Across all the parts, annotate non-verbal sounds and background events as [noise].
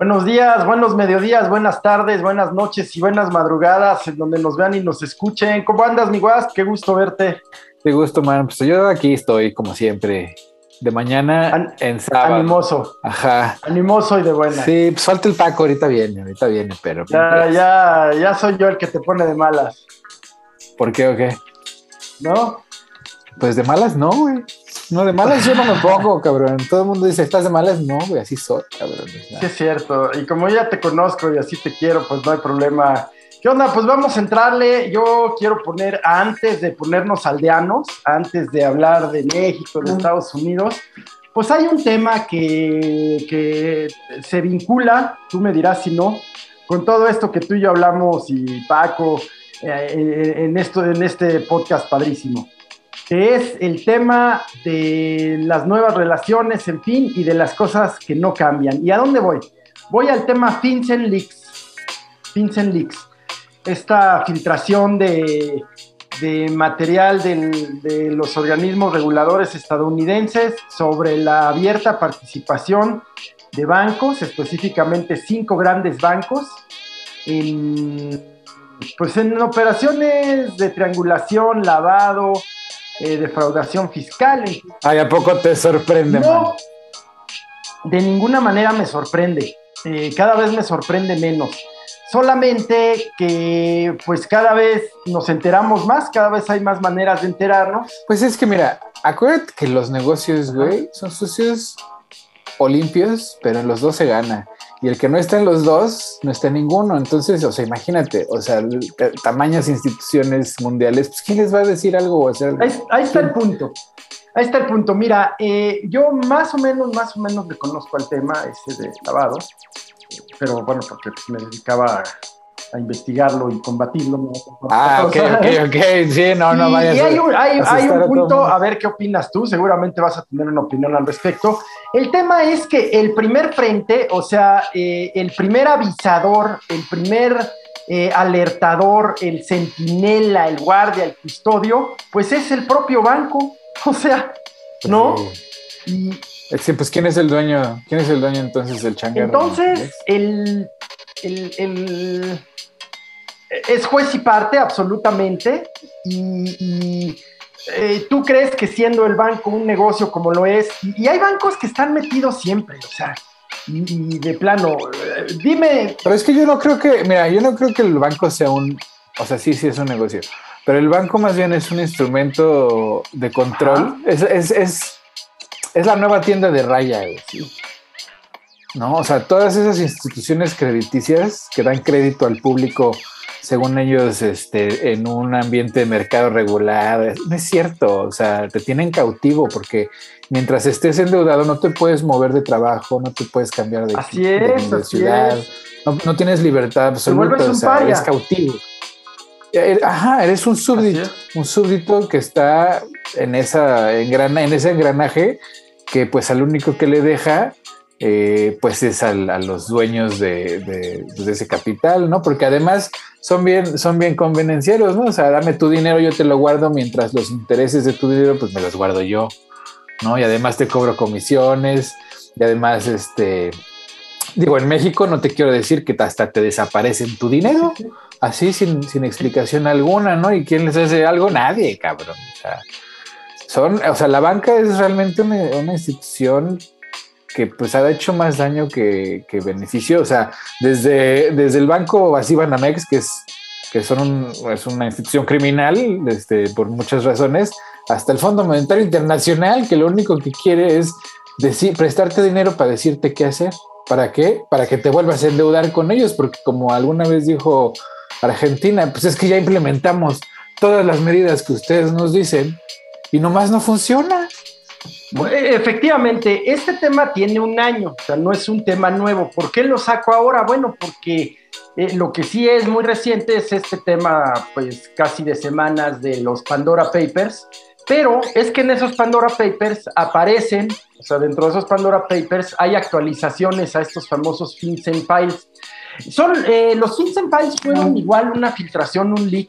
Buenos días, buenos mediodías, buenas tardes, buenas noches y buenas madrugadas en donde nos vean y nos escuchen. ¿Cómo andas, mi guas? Qué gusto verte. Qué gusto, man. Pues yo aquí estoy, como siempre, de mañana en sábado. Animoso. Ajá. Animoso y de buena. Sí, pues falta el Paco, ahorita viene, ahorita viene, pero. Ya, ya, ya soy yo el que te pone de malas. ¿Por qué o qué? ¿No? Pues de malas no, güey. No, de malas yo no me pongo, cabrón. Todo el mundo dice, ¿estás de malas? No, güey, así soy, cabrón. Sí, es cierto. Y como ya te conozco y así te quiero, pues no hay problema. ¿Qué onda? Pues vamos a entrarle. Yo quiero poner, antes de ponernos aldeanos, antes de hablar de México, de Estados Unidos, pues hay un tema que, que se vincula, tú me dirás si no, con todo esto que tú y yo hablamos y Paco eh, en, esto, en este podcast padrísimo que es el tema de las nuevas relaciones, en fin, y de las cosas que no cambian. ¿Y a dónde voy? Voy al tema FinCEN Leaks. FinCEN Leaks. Esta filtración de, material de los organismos reguladores estadounidenses sobre la abierta participación de bancos, específicamente cinco grandes bancos, pues en operaciones de triangulación, lavado, eh, defraudación fiscal. Ay, ¿a poco te sorprende? No, de ninguna manera me sorprende. Eh, cada vez me sorprende menos. Solamente que pues cada vez nos enteramos más, cada vez hay más maneras de enterarnos. Pues es que mira, acuérdate que los negocios, güey, son sucios o limpios, pero en los dos se gana. Y el que no está en los dos, no está en ninguno. Entonces, o sea, imagínate, o sea, tamañas instituciones mundiales, pues ¿quién les va a decir algo o hacer algo? Ahí, está el punto. Ahí está el punto. Mira, eh, yo más o menos, más o menos le conozco al tema ese de lavado, pero bueno, porque me dedicaba a investigarlo y combatirlo. Ah, ok, [laughs] ok, ok, sí, no, no vayas Y hay un, hay, hay un punto, a ver qué opinas tú, seguramente vas a tener una opinión al respecto. El tema es que el primer frente, o sea, eh, el primer avisador, el primer eh, alertador, el centinela, el guardia, el custodio, pues es el propio banco, [laughs] o sea, ¿no? Y, sí, pues ¿quién es el dueño? ¿Quién es el dueño entonces del changarro? Entonces, el, el, el es juez y parte absolutamente y, eh, tú crees que siendo el banco un negocio como lo es, y, hay bancos que están metidos siempre, o sea, y, de plano, eh, dime... Pero es que yo no creo que, mira, yo no creo que el banco sea un, o sea, sí, sí es un negocio, pero el banco más bien es un instrumento de control, es, es, es, es, la nueva tienda de raya, ¿sí? ¿No? O sea, todas esas instituciones crediticias que dan crédito al público según ellos, este, en un ambiente de mercado regular. No es cierto, o sea, te tienen cautivo porque mientras estés endeudado no te puedes mover de trabajo, no te puedes cambiar de, así es, ciudad, No, tienes libertad absoluta, o sea, eres cautivo. Eh, ajá, eres un súbdito, un súbdito que está en, esa engrana, en ese engranaje que pues al único que le deja eh, pues es a los dueños de, ese capital, ¿no? Porque además son bien, son bien convenencieros, ¿no? O sea, dame tu dinero, yo te lo guardo, mientras los intereses de tu dinero, pues me los guardo yo, ¿no? Y además te cobro comisiones, y además, este, digo, en México no te quiero decir que hasta te desaparecen tu dinero, así sin, sin explicación alguna, ¿no? ¿Y quién les hace algo? Nadie, cabrón. O sea, son, o sea, la banca es realmente una institución que pues ha hecho más daño que, beneficio. O sea, desde, desde el banco Banamex, que es que son es una institución criminal este, por muchas razones, hasta el Fondo Monetario Internacional, que lo único que quiere es decir, prestarte dinero para decirte qué hacer. ¿Para qué? Para que te vuelvas a endeudar con ellos, porque como alguna vez dijo Argentina, pues es que ya implementamos todas las medidas que ustedes nos dicen y nomás no funciona. E, efectivamente, este tema tiene un año, o sea, no es un tema nuevo. ¿Por qué lo saco ahora? Bueno, porque eh, lo que sí es muy reciente es este tema, pues casi de semanas de los Pandora Papers, pero es que en esos Pandora Papers aparecen, o sea, dentro de esos Pandora Papers hay actualizaciones a estos famosos FinCEN Files. Son, eh, los FinCEN Files fueron igual una filtración, un leak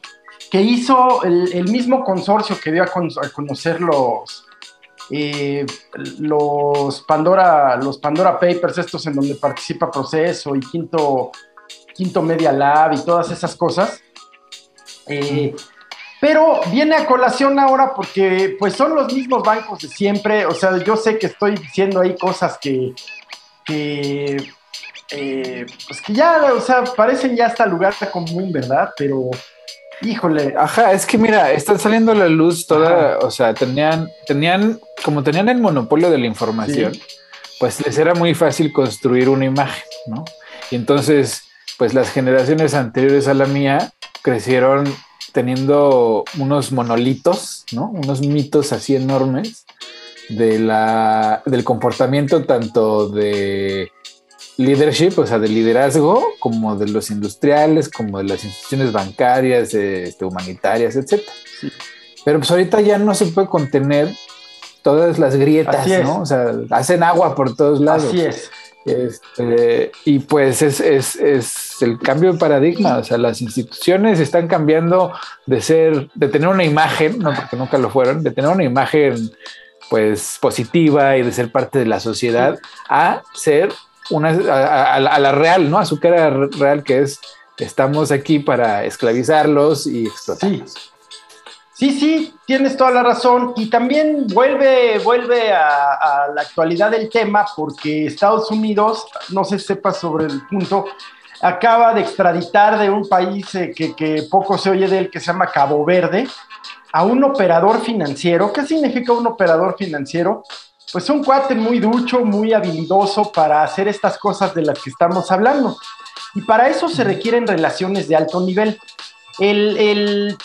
que hizo el, mismo consorcio que dio a conocer los los, Pandora, los Pandora Papers, estos en donde participa Proceso y Quinto, Quinto Media Lab y todas esas cosas. Eh, pero viene a colación ahora porque pues son los mismos bancos de siempre, o sea, yo sé que estoy diciendo ahí cosas que, que eh, pues que ya, o sea, parecen ya hasta lugar común, ¿verdad? Pero Híjole. Ajá, es que mira, están saliendo a la luz toda, o sea, tenían, tenían, como tenían el monopolio de la información, pues les era muy fácil construir una imagen, ¿no? Y entonces, pues las generaciones anteriores a la mía crecieron teniendo unos monolitos, ¿no? Unos mitos así enormes de la, del comportamiento tanto de leadership, o sea, de liderazgo, como de los industriales, como de las instituciones bancarias, este, humanitarias, etc. Pero pues ahorita ya no se puede contener todas las grietas, ¿no? O sea, hacen agua por todos lados. Así es. Este, y pues es, es, es, el cambio de paradigma, o sea, las instituciones están cambiando de ser, de tener una imagen, no porque nunca lo fueron, de tener una imagen pues positiva y de ser parte de la sociedad, a ser una, a, la real, ¿no? A su cara real que es, estamos aquí para esclavizarlos y explotarlos. Sí. sí, tienes toda la razón. Y también vuelve, vuelve a, la actualidad del tema porque Estados Unidos, no sé si sepas sobre el punto, acaba de extraditar de un país eh, que, que, poco se oye de él, que se llama Cabo Verde, a un operador financiero. ¿Qué significa un operador financiero? Pues un cuate muy ducho, muy habilidoso para hacer estas cosas de las que estamos hablando. Y para eso se requieren relaciones de alto nivel. El,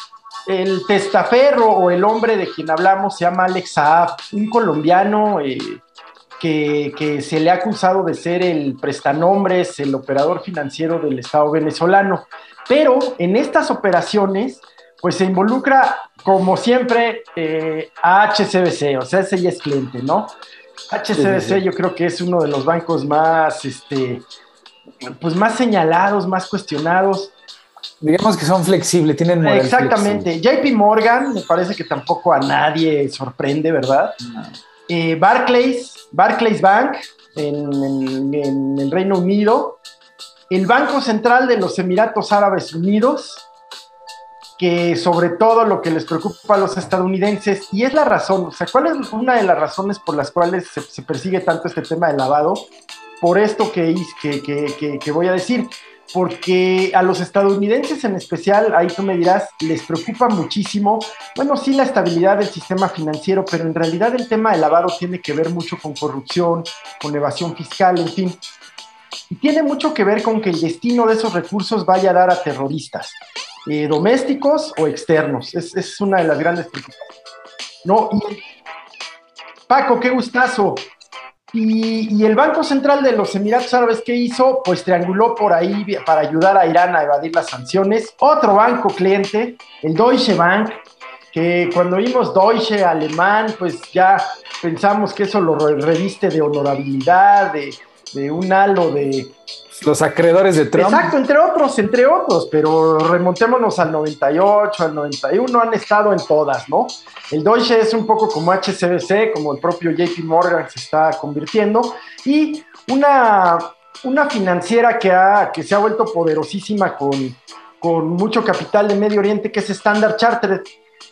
testaferro o el hombre de quien hablamos se llama Alex Saab, un colombiano eh, que, que, se le ha acusado de ser el prestanombres, el operador financiero del Estado venezolano. Pero en estas operaciones pues se involucra, como siempre, eh, a HCBC, o sea, ese ya es cliente, ¿no? HCBC yo creo que es uno de los bancos más, este, pues más señalados, más cuestionados. Digamos que son flexibles, tienen Exactamente. JP Morgan, me parece que tampoco a nadie sorprende, ¿verdad? Eh, Barclays, Barclays Bank en, en el Reino Unido, el Banco Central de los Emiratos Árabes Unidos, que sobre todo lo que les preocupa a los estadounidenses, y es la razón, o sea, ¿cuál es una de las razones por las cuales se, persigue tanto este tema del lavado? Por esto que, que, que, voy a decir, porque a los estadounidenses en especial, ahí tú me dirás, les preocupa muchísimo, bueno, sí la estabilidad del sistema financiero, pero en realidad el tema del lavado tiene que ver mucho con corrupción, con evasión fiscal, en fin. Y tiene mucho que ver con que el destino de esos recursos vaya a dar a terroristas. Eh, domésticos o externos. Es, es, una de las grandes. No, Paco, qué gustazo. Y, y, el Banco Central de los Emiratos Árabes, ¿qué hizo? Pues trianguló por ahí para ayudar a Irán a evadir las sanciones. Otro banco cliente, el Deutsche Bank, que cuando vimos Deutsche alemán, pues ya pensamos que eso lo reviste de honorabilidad, de, de un halo de, los acreedores de Trump. Exacto, entre otros, entre otros, pero remontémonos al 98, al 91, han estado en todas, ¿no? El Deutsche es un poco como HCBC, como el propio JP Morgan se está convirtiendo, y una, una financiera que, ha, que se ha vuelto poderosísima con, con mucho capital de Medio Oriente, que es Standard Chartered,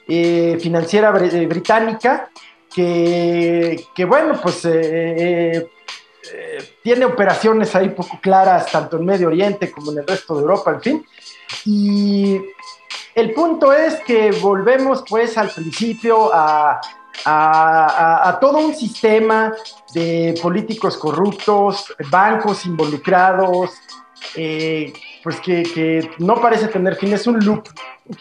eh, financiera eh, británica, que, bueno, pues eh, tiene operaciones ahí poco claras, tanto en Medio Oriente como en el resto de Europa, en fin. Y el punto es que volvemos pues al principio a, todo un sistema de políticos corruptos, bancos involucrados, eh, pues que, no parece tener fin, es un loop.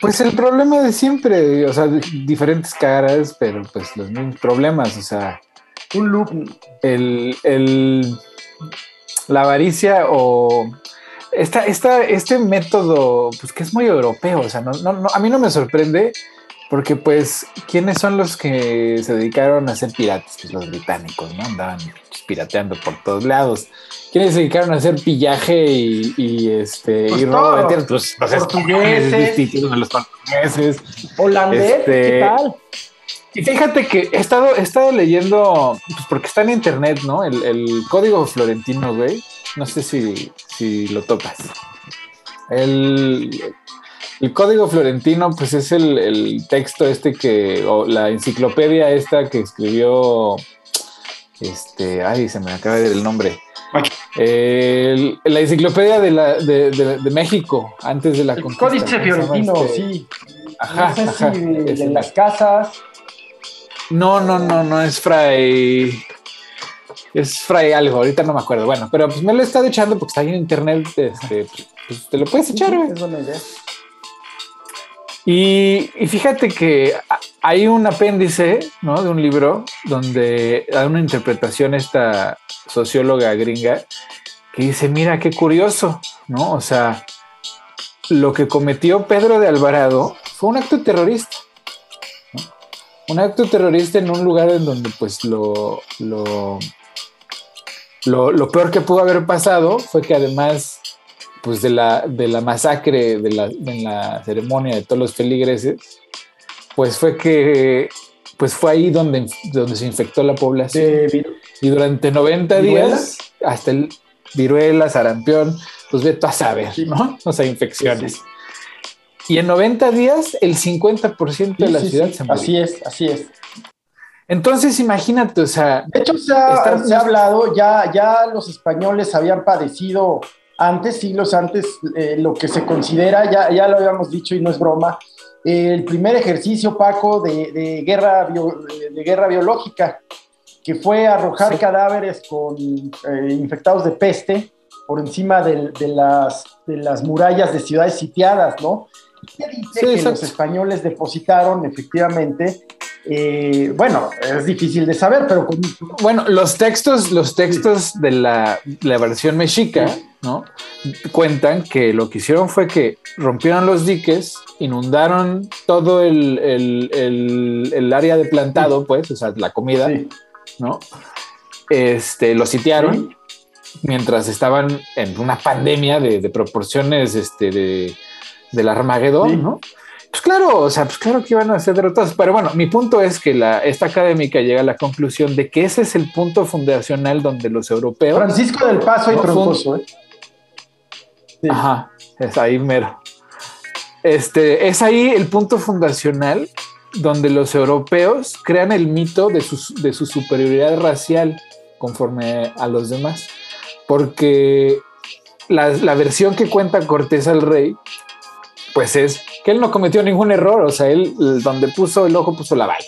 Pues el problema de siempre, o sea, diferentes caras, pero pues los mismos problemas, o sea, un loop. El, el, la avaricia o esta, esta, este método, pues que es muy europeo, o sea, no, no, a mí no me sorprende porque pues, ¿quiénes son los que se dedicaron a ser piratas? Pues los británicos, ¿no? Andaban pirateando por todos lados. ¿Quiénes se dedicaron a hacer pillaje y, este pues y robo de tierras? Pues los portugueses, los portugueses, holandeses, ¿qué este, tal? Y fíjate que he estado, he estado leyendo, pues porque está en internet, ¿no? El, código florentino, güey. No sé si, si lo topas. El, el código florentino, pues es el, texto este que, o la enciclopedia esta que escribió, este, ay, se me acaba de ir el nombre. la enciclopedia de, la, de, México antes de la el Códice Florentino, este, sí. Ajá, no sé de las casas. No, no, no, no es Fray. Es Fray algo, ahorita no me acuerdo. Bueno, pero pues me lo he estado echando porque está ahí en internet. Este, pues te lo puedes echar, güey. Y, y, fíjate que hay un apéndice ¿no? de un libro donde da una interpretación esta socióloga gringa que dice, mira, qué curioso, ¿no? O sea, lo que cometió Pedro de Alvarado fue un acto terrorista un acto terrorista en un lugar en donde pues lo, lo, lo, peor que pudo haber pasado fue que además pues de la, de la masacre de la, en la ceremonia de todos los feligreses, pues fue que pues fue ahí donde, donde se infectó la población. y durante 90 días, hasta el viruela, sarampión, pues ve tú a saber, ¿no? O sea, infecciones. Y en 90 días, el 50% de la ciudad se murió. Así es, así es. Entonces, imagínate, o sea. De hecho, se ha, hablado, ya, ya los españoles habían padecido antes, siglos antes, eh, lo que se considera, ya, ya lo habíamos dicho y no es broma, el primer ejercicio, Paco, de, guerra, de guerra biológica, que fue arrojar cadáveres con eh, infectados de peste por encima de, las, de las murallas de ciudades sitiadas, ¿no? ¿Qué dice que los españoles depositaron efectivamente? Eh, bueno, es difícil de saber, pero bueno, los textos, los textos de la, versión mexica, ¿no? Cuentan que lo que hicieron fue que rompieron los diques, inundaron todo el, área de plantado, pues, o sea, la comida, ¿no? Este, lo sitiaron mientras estaban en una pandemia de, de proporciones, este, de del Armagedón, ¿no? Pues claro, o sea, pues claro que iban a ser derrotados. Pero bueno, mi punto es que la, esta académica llega a la conclusión de que ese es el punto fundacional donde los europeos. Francisco del Paso y Troncoso, ¿eh? Ajá, es ahí mero. Este, es ahí el punto fundacional donde los europeos crean el mito de su, de su superioridad racial conforme a los demás. Porque la, la versión que cuenta Cortés al rey pues es que él no cometió ningún error, o sea, él donde puso el ojo puso la bala,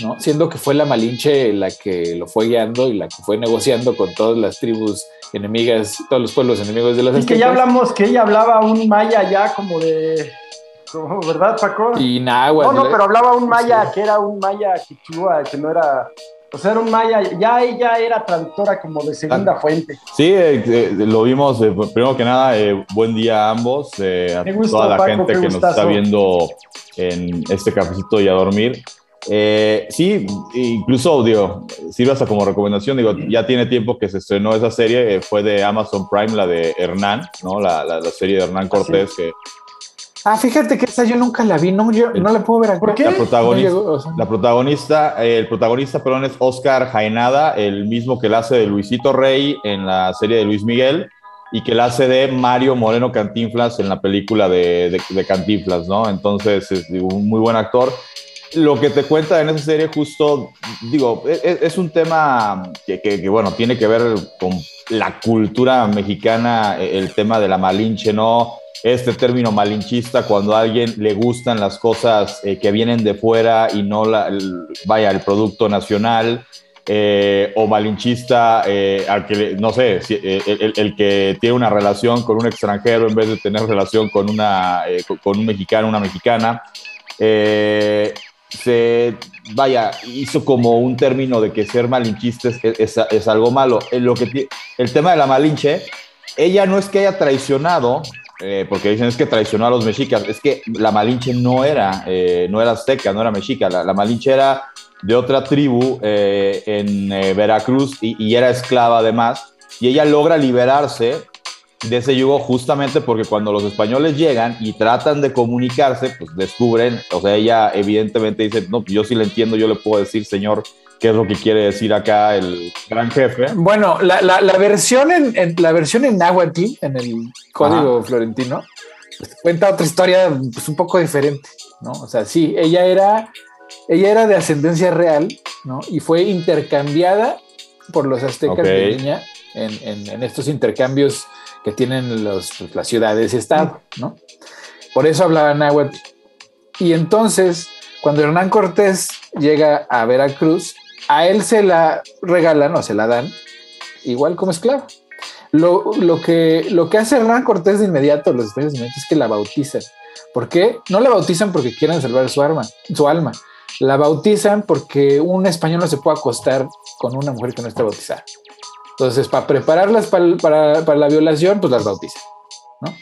¿no? Siendo que fue la Malinche la que lo fue guiando y la que fue negociando con todas las tribus enemigas, todos los pueblos enemigos de las Y que ya hablamos que ella hablaba un maya ya como de... ¿Verdad, Paco? Y nada, No, no, pero hablaba un maya que era un maya quichua, que no era o sea, era un maya, ya ella era traductora como de segunda ah, fuente. Sí, eh, eh, lo vimos, eh, primero que nada, buen día a ambos, a toda la gente que nos está viendo en este cafecito y a dormir. sí, incluso digo, sirve hasta como recomendación, digo, ya tiene tiempo que se estrenó esa serie, fue de Amazon Prime, la de Hernán, ¿no? La, la, serie de Hernán Cortés, que Ah, fíjate que esa yo nunca la vi, no, yo no la puedo ver. ¿Por qué? La protagonista, la protagonista el protagonista, perdón, es Oscar Jaenada, el mismo que la hace de Luisito Rey en la serie de Luis Miguel y que la hace de Mario Moreno Cantinflas en la película de, de, Cantinflas, ¿no? Entonces, es un muy buen actor. Lo que te cuenta en esa serie, justo, digo, es, e, es un tema que, bueno, tiene que ver con la cultura mexicana, el tema de la malinche, ¿no? este término malinchista cuando a alguien le gustan las cosas eh, que vienen de fuera y no la, vaya el producto nacional. Eh, o malinchista, eh, al que, no sé, el, que tiene una relación con un extranjero en vez de tener relación con, una, con, un mexicano, una mexicana. Se, vaya, hizo como un término de que ser malinchista es, es algo malo. Lo que, el tema de la malinche, ella no es que haya traicionado eh, porque dicen es que traicionó a los mexicas. Es que la Malinche no era, eh, no era azteca, no era mexica. La, Malinche era de otra tribu eh, en Veracruz y, era esclava además. Y ella logra liberarse de ese yugo justamente porque cuando los españoles llegan y tratan de comunicarse, pues descubren, o sea, ella evidentemente dice, no, yo sí le entiendo, yo le puedo decir, señor, qué es lo que quiere decir acá el gran jefe. Bueno, la, la, versión en, la versión en náhuatl, en el código florentino, pues, cuenta otra historia pues, un poco diferente, ¿no? O sea, sí, ella era, ella era de ascendencia real, ¿no? Y fue intercambiada por los aztecas de niña en, en, estos intercambios que tienen los, pues, las ciudades y estado, ¿no? Por eso hablaba náhuatl. Y entonces, cuando Hernán Cortés llega a Veracruz, a él se la regalan o se la dan igual como esclavo. Lo, que, lo que hace Hernán Cortés de inmediato, los españoles de inmediato, es que la bautizan. ¿Por qué? No la bautizan porque quieren salvar su, arma, su alma. La bautizan porque un español no se puede acostar con una mujer que no esté bautizada. Entonces, para prepararlas para, la violación, pues las bautizan. ¿no?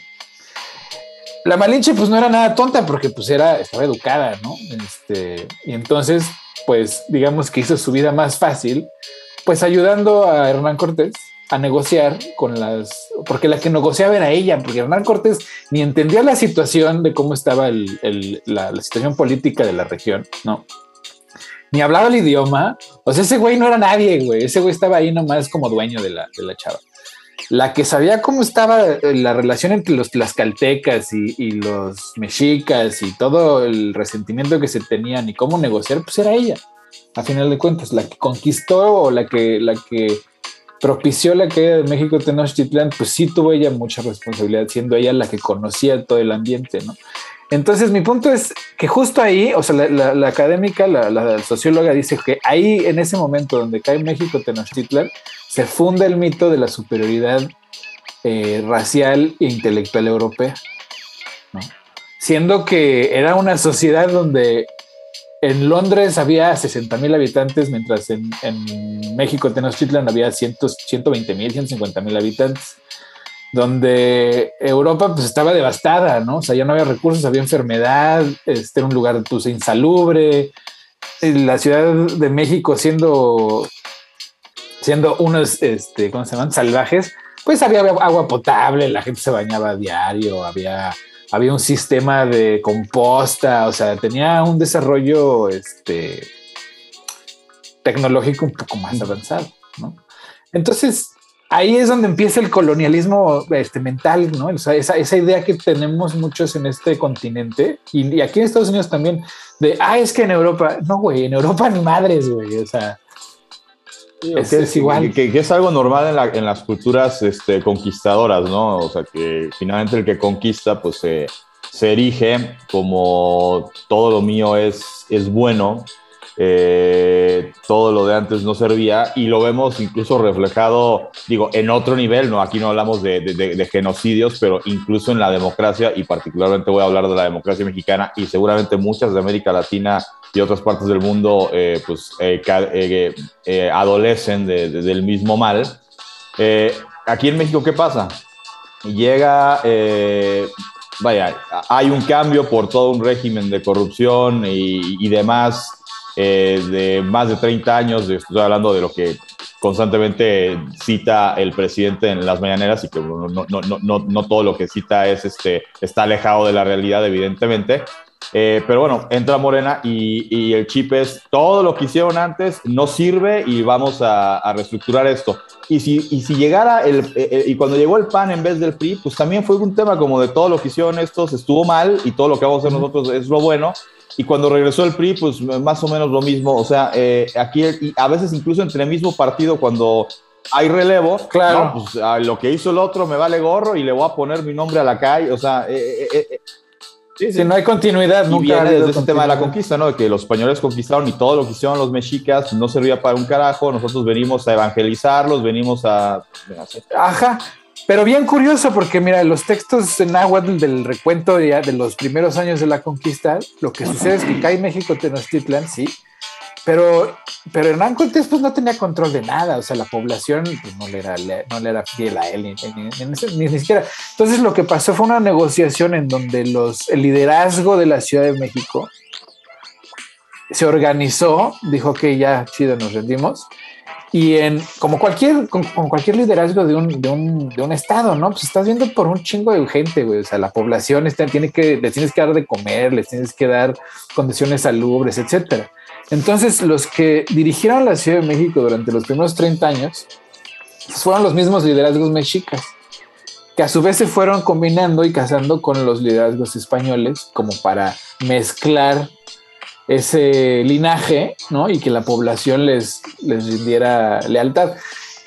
La Malinche, pues no era nada tonta porque pues era, estaba educada, ¿no? Este, y entonces pues digamos que hizo su vida más fácil, pues ayudando a Hernán Cortés a negociar con las, porque la que negociaba era ella, porque Hernán Cortés ni entendía la situación de cómo estaba la, situación política de la región, ¿no? Ni hablaba el idioma, o sea, ese güey no era nadie, güey, ese güey estaba ahí nomás como dueño de la, de la chava. La que sabía cómo estaba la relación entre los tlaxcaltecas y, y los mexicas y todo el resentimiento que se tenían y cómo negociar, pues era ella, a final de cuentas, la que conquistó o la que, la que propició la caída de México Tenochtitlan, pues sí tuvo ella mucha responsabilidad, siendo ella la que conocía todo el ambiente, ¿no? Entonces, mi punto es que justo ahí, o sea, la, académica, la, socióloga dice que ahí, en ese momento donde cae México Tenochtitlan, se funda el mito de la superioridad eh, racial e intelectual europea, siendo que era una sociedad donde en Londres había 60 mil habitantes, mientras en, en México Tenochtitlan había 120 mil, 150 mil habitantes donde Europa pues estaba devastada, ¿no? O sea, ya no había recursos, había enfermedad, este era un lugar pues, insalubre, la Ciudad de México siendo, siendo unos, este, ¿cómo se llaman? Salvajes, pues había agua potable, la gente se bañaba a diario, había, había un sistema de composta, o sea, tenía un desarrollo, este, tecnológico un poco más avanzado, ¿no? Entonces, ahí es donde empieza el colonialismo este, mental, ¿no? O sea, esa, esa, idea que tenemos muchos en este continente y, aquí en Estados Unidos también, de, ah, es que en Europa, no, güey, en Europa ni madres, güey, o sea. es, igual. Que, es algo normal en, la, en las culturas este, conquistadoras, ¿no? O sea, que finalmente el que conquista, pues se erige como todo lo mío es, es bueno eh, todo lo de antes no servía y lo vemos incluso reflejado, digo, en otro nivel, ¿no? Aquí no hablamos de, genocidios, pero incluso en la democracia y particularmente voy a hablar de la democracia mexicana y seguramente muchas de América Latina y otras partes del mundo, eh, pues, eh, adolecen del mismo mal. aquí en México, ¿qué pasa? Llega vaya, hay un cambio por todo un régimen de corrupción y, y demás eh, de más de 30 años, estoy hablando de lo que constantemente cita el presidente en las mañaneras y que no, no, no, no todo lo que cita es, este, está alejado de la realidad, evidentemente. Eh, pero bueno, entra Morena y, y, el chip es todo lo que hicieron antes no sirve y vamos a, a reestructurar esto. Y si, y si llegara el, eh, y cuando llegó el PAN en vez del PRI, pues también fue un tema como de todo lo que hicieron estos estuvo mal y todo lo que vamos a hacer nosotros es lo bueno y cuando regresó el PRI, pues más o menos lo mismo. O sea, eh, aquí a veces incluso entre el mismo partido, cuando hay relevo, claro. pues lo que hizo el otro me vale gorro y le voy a poner mi nombre a la calle. O sea, eh, eh, si no hay continuidad, nunca viene desde ese tema de la conquista, ¿no? De que los españoles conquistaron y todo lo que hicieron los mexicas no servía para un carajo. Nosotros venimos a evangelizarlos, venimos a. Ajá. Pero bien curioso, porque mira, los textos en náhuatl del recuento de, de los primeros años de la conquista, lo que sucede es que cae México Tenochtitlan, sí, pero, pero Hernán Cortés pues no tenía control de nada, o sea, la población pues, no, le era, no le era fiel a él, ni, ni, siquiera. Entonces lo que pasó fue una negociación en donde los, el liderazgo de la Ciudad de México se organizó, dijo que ya chido nos rendimos, Y en, como cualquier, con, cualquier liderazgo de un, de, un, de un, estado, ¿no? Pues estás viendo por un chingo de gente, güey. O sea, la población está, tiene que, les tienes que dar de comer, les tienes que dar condiciones salubres, etcétera. Entonces, los que dirigieron la Ciudad de México durante los primeros 30 años pues, fueron los mismos liderazgos mexicas, que a su vez se fueron combinando y casando con los liderazgos españoles como para mezclar ese linaje, ¿no? Y que la población les, les rindiera lealtad.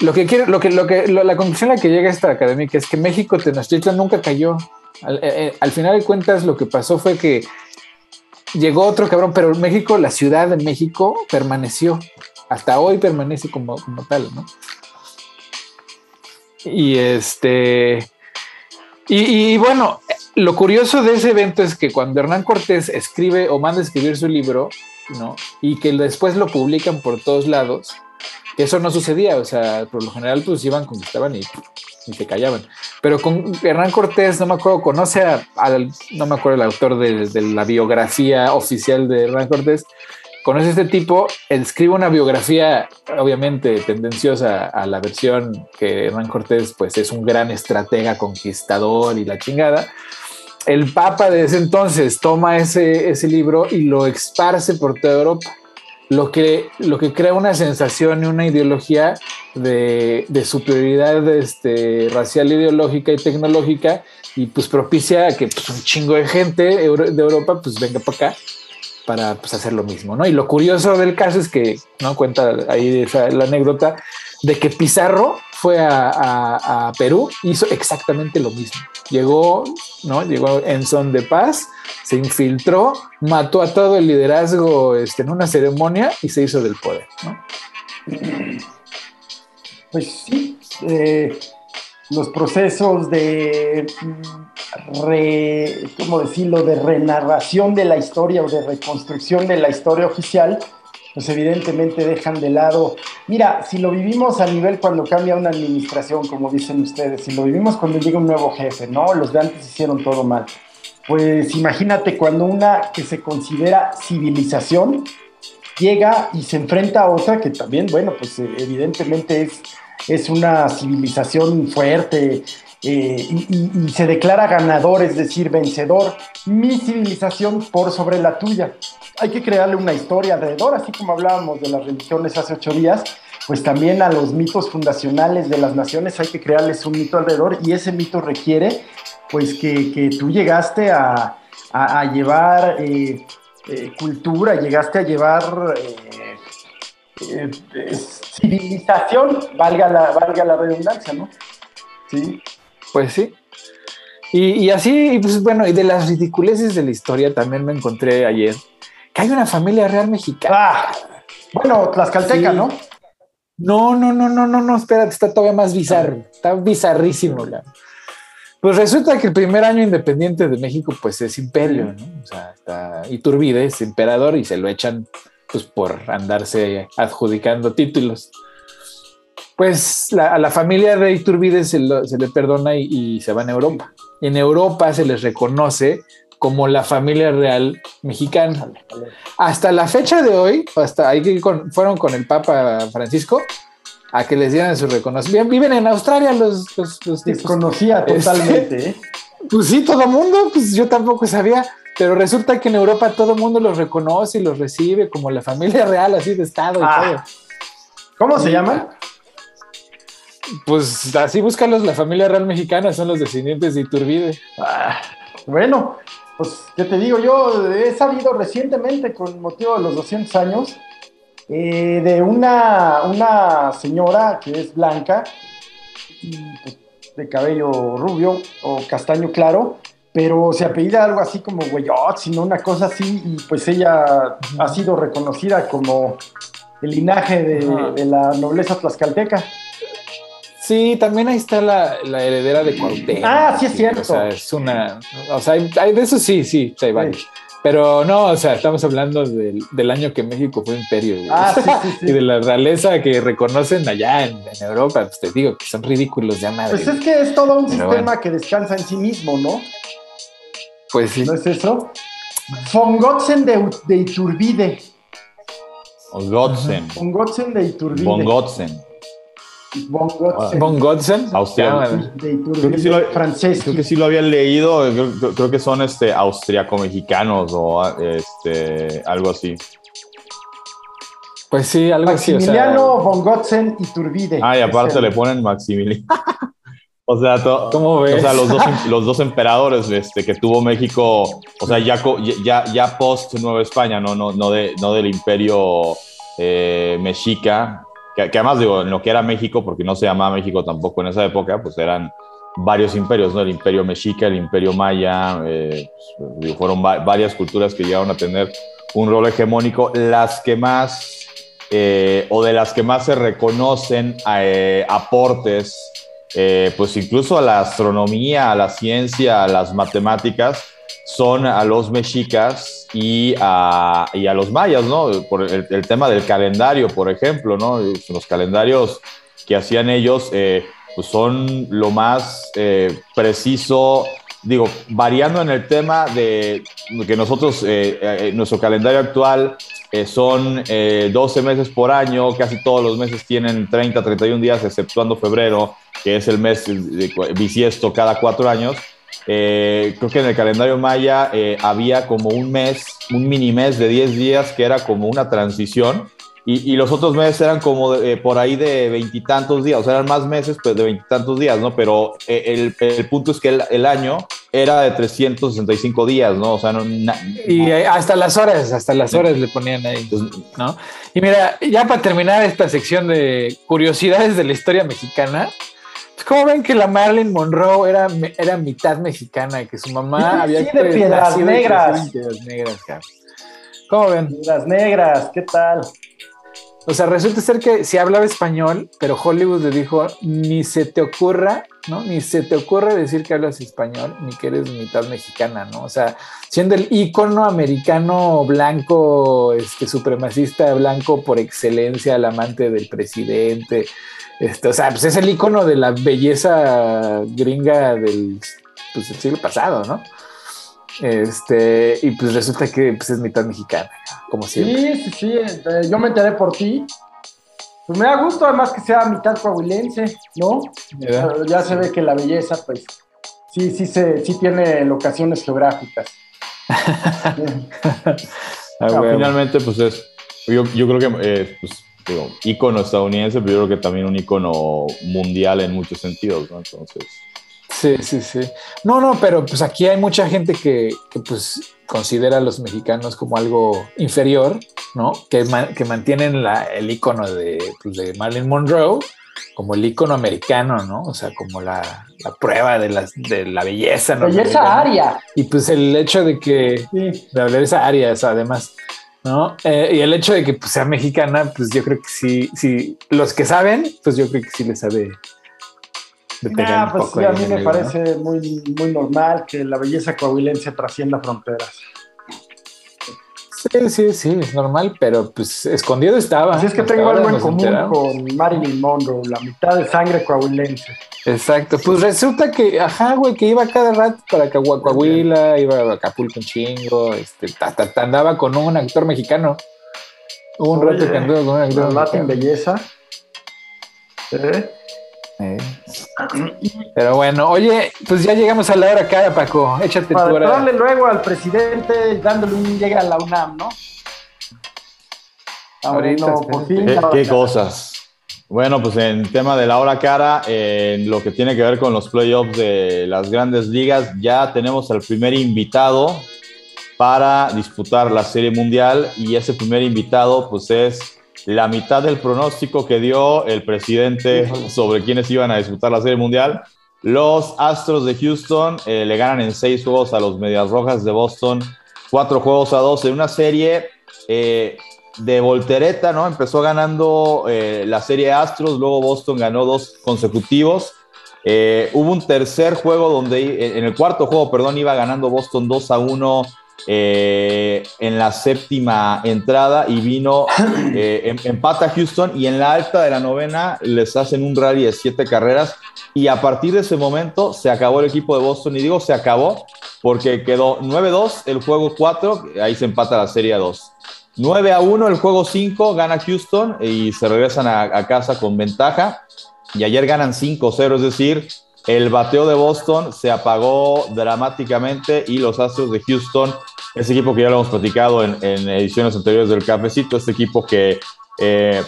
Lo que quiere, lo que, lo que, la conclusión a la que llega esta académica es que México Tenochtitlan nunca cayó. Al, eh, eh, al, final de cuentas, lo que pasó fue que llegó otro cabrón, pero México, la ciudad de México, permaneció. Hasta hoy permanece como, como tal, ¿no? Y este. Y, bueno, lo curioso de ese evento es que cuando Hernán Cortés escribe o manda escribir su libro, ¿no? Y que después lo publican por todos lados, eso no sucedía, o sea, por lo general pues iban, conquistaban y, y se callaban. Pero con Hernán Cortés, no me acuerdo, conoce al, no me acuerdo el autor de, la biografía oficial de Hernán Cortés, conoce a este tipo, escribe una biografía obviamente tendenciosa a la versión que Hernán Cortés pues es un gran estratega conquistador y la chingada, el Papa de ese entonces toma ese, ese libro y lo esparce por toda Europa, lo que, lo que crea una sensación y una ideología de, de superioridad este, racial, ideológica y tecnológica y pues propicia que pues, un chingo de gente de Europa pues venga para acá para pues, hacer lo mismo, ¿no? Y lo curioso del caso es que, ¿no? Cuenta ahí la anécdota de que Pizarro fue a, Perú, hizo exactamente lo mismo. Llegó, ¿no? Llegó en son de paz, se infiltró, mató a todo el liderazgo este, en una ceremonia y se hizo del poder, ¿no? Pues sí, eh, los procesos de re, ¿cómo decirlo?, de renarración de la historia o de reconstrucción de la historia oficial, pues evidentemente dejan de lado, mira, si lo vivimos a nivel cuando cambia una administración, como dicen ustedes, si lo vivimos cuando llega un nuevo jefe, ¿no? Los de antes hicieron todo mal. Pues imagínate cuando una que se considera civilización llega y se enfrenta a otra que también, bueno, pues evidentemente es, es una civilización fuerte, eh, y, se declara ganador, es decir, vencedor, mi civilización por sobre la tuya. Hay que crearle una historia alrededor, así como hablábamos de las religiones hace ocho días, pues también a los mitos fundacionales de las naciones hay que crearles un mito alrededor y ese mito requiere pues que, tú llegaste a, llevar eh, eh, cultura, llegaste a llevar civilización, valga la, valga la redundancia, ¿no? Sí. Pues sí. Y, así, pues bueno, y de las ridiculeces de la historia también me encontré ayer que hay una familia real mexicana. Ah, bueno, Tlaxcalteca, ¿no? No, no, no, no, no, no, espérate, está todavía más bizarro, está bizarrísimo. Pues resulta que el primer año independiente de México, pues es imperio, ¿no? O sea, está Iturbide, es emperador y se lo echan, pues por andarse adjudicando títulos pues a la familia de Iturbide se, le perdona y, se van a Europa. en Europa se les reconoce como la familia real mexicana. Hasta la fecha de hoy, hasta ahí que fueron con el Papa Francisco a que les dieran su reconocimiento. Viven en Australia los, los, Desconocía este, totalmente. ¿eh? Pues sí, todo el mundo, pues yo tampoco sabía. Pero resulta que en Europa todo el mundo los reconoce y los recibe como la familia [laughs] real, así de Estado y ah. todo. ¿Cómo se llama? Pues así búscalos, la familia real mexicana son los descendientes de Iturbide. Ah, bueno, pues, ¿qué te digo? Yo he sabido recientemente, con motivo de los 200 años, eh, de una, una señora que es blanca, pues, de cabello rubio o castaño claro, pero se apellida algo así como Güeyot, sino una cosa así, y pues ella ha sido reconocida como el linaje de, de la nobleza tlaxcalteca. Sí, también ahí está la, heredera de Cuauhtémoc. Ah, sí es cierto. O sea, es una, o sea, hay, de eso sí, sí, hay varios. Pero no, o sea, estamos hablando del, año que México fue imperio. Ah, sí, sí, [laughs] sí. y de la realeza que reconocen allá en, Europa, pues te digo que son ridículos ya madre. Pues es que es todo un sistema que descansa en sí mismo, ¿no? Pues sí. ¿No es eso? Von Gotzen de, de Iturbide. Von Gotzen. Von Gotzen de Iturbide. Von Gotzen. Von Gotzen. Von Gotzen. Austriaco. De Iturbide, creo que francés. Creo que sí lo habían leído. Creo, creo que son este, austriaco-mexicanos o este, algo así. Pues sí, algo Maximiliano así. Von Gotzen Iturbide. Ah, y aparte le ponen Maximiliano. [laughs] O sea, [laughs] ¿Cómo ves? O sea los, dos, [laughs] los dos emperadores este, que tuvo México, o sea, ya, ya, ya post Nueva España, no, no, no, de, no del imperio eh, mexica, que, además digo, en lo que era México, porque no se llamaba México tampoco en esa época, pues eran varios imperios, ¿no? El imperio mexica, el imperio maya, eh, pues, fueron varias culturas que llegaron a tener un rol hegemónico, las que más, eh, o de las que más se reconocen aportes eh, pues incluso a la astronomía, a la ciencia, a las matemáticas, son a los mexicas y a, y a los mayas, ¿no? Por el, tema del calendario, por ejemplo, ¿no? Los calendarios que hacían ellos eh, pues son lo más eh, preciso, digo, variando en el tema de que nosotros, nuestro calendario actual son 12 meses por año, casi todos los meses tienen 30, 31 días, exceptuando febrero que es el mes bisiesto cada cuatro años, eh, creo que en el calendario maya eh, había como un mes, un mini mes de 10 días que era como una transición y, los otros meses eran como eh, por ahí de veintitantos días, o sea, eran más meses pues, de veintitantos días, ¿no? Pero el, el, punto es que el, el, año era de 365 días, ¿no? O sea, no, y hasta las horas, hasta las horas le ponían ahí, ¿no? Y mira, ya para terminar esta sección de curiosidades de la historia mexicana, ¿Cómo ven que la Marilyn Monroe era, era mitad mexicana que su mamá había sí, de piedras negras? piedras negras, ¿Cómo ven? Piedras negras, ¿qué tal? O sea, resulta ser que si hablaba español, pero Hollywood le dijo, ni se te ocurra, ¿no? Ni se te ocurra decir que hablas español, ni que eres mitad mexicana, ¿no? O sea, siendo el ícono americano blanco, este, supremacista blanco por excelencia, el amante del presidente, este, o sea, pues es el icono de la belleza gringa del, pues, siglo pasado, ¿no? Este, y pues resulta que pues, es mitad mexicana, como siempre. Sí, sí, sí. Este, yo me enteré por ti. Pues me da gusto, además, que sea mitad coahuilense, ¿no? ya se ve que la belleza, pues, sí, sí, se, sí tiene locaciones geográficas. [laughs] Ah, finalmente, pues es. Yo, yo creo que eh, pues, digo, ícono estadounidense, pero yo creo que también un ícono mundial en muchos sentidos, ¿no? Entonces. Sí, sí, sí. No, no, pero pues aquí hay mucha gente que, que pues considera a los mexicanos como algo inferior, ¿no? Que, que mantienen la, el ícono de, pues, de Marilyn Monroe como el ícono americano, ¿no? O sea, como la, la prueba de la, de la belleza, ¿no? Belleza aria. Y pues el hecho de que, sí. de hablar esa aria, o además, ¿no? Eh, y el hecho de que pues, sea mexicana, pues yo creo que sí, sí, los que saben, pues yo creo que sí les sabe de pegar pues sí, a mí me parece muy, muy normal que la belleza coahuilense trascienda fronteras. Sí, sí, sí, es normal, pero pues escondido estaba. Así es que tengo algo en común con Marilyn Monroe, la mitad de sangre coahuilense. Exacto, pues resulta que, ajá, güey, que iba cada rato para Coahuila, iba a Acapulco un chingo, este, andaba con un actor mexicano. Hubo un rato que anduvo con un actor mexicano. belleza. ¿Eh? Pero bueno, oye, pues ya llegamos a la hora cara, Paco. Échate Para tu hora. darle luego al presidente dándole un llega a la UNAM, ¿no? Ahorita, por fin, ¿Qué, cosas? Bueno, pues en tema de la hora cara, en lo que tiene que ver con los playoffs de las grandes ligas, ya tenemos al primer invitado para disputar la Serie Mundial y ese primer invitado pues es la mitad del pronóstico que dio el presidente sobre quiénes iban a disputar la Serie Mundial. Los Astros de Houston eh, le ganan en seis juegos a los Medias Rojas de Boston, cuatro juegos a dos en una serie eh, de voltereta, ¿no? Empezó ganando eh, la serie Astros, luego Boston ganó dos consecutivos. hubo un tercer juego donde, en el cuarto juego, perdón, iba ganando Boston 2 a 1 eh, en la séptima entrada y vino, [clears throat] eh, em, empata Houston y en la alta de la novena les hacen un rally de siete carreras y a partir de ese momento se acabó el equipo de Boston y digo se acabó porque quedó 9-2 el juego 4, ahí se empata la serie 2. 9 a 1 el juego 5, gana Houston y se regresan a, casa con ventaja. Y ayer ganan 5-0, es decir, el bateo de Boston se apagó dramáticamente y los Astros de Houston, ese equipo que ya lo hemos platicado en, ediciones anteriores del Cafecito, este equipo que eh,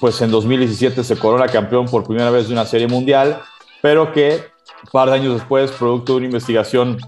pues en 2017 se corona campeón por primera vez de una serie mundial, pero que un par de años después, producto de una investigación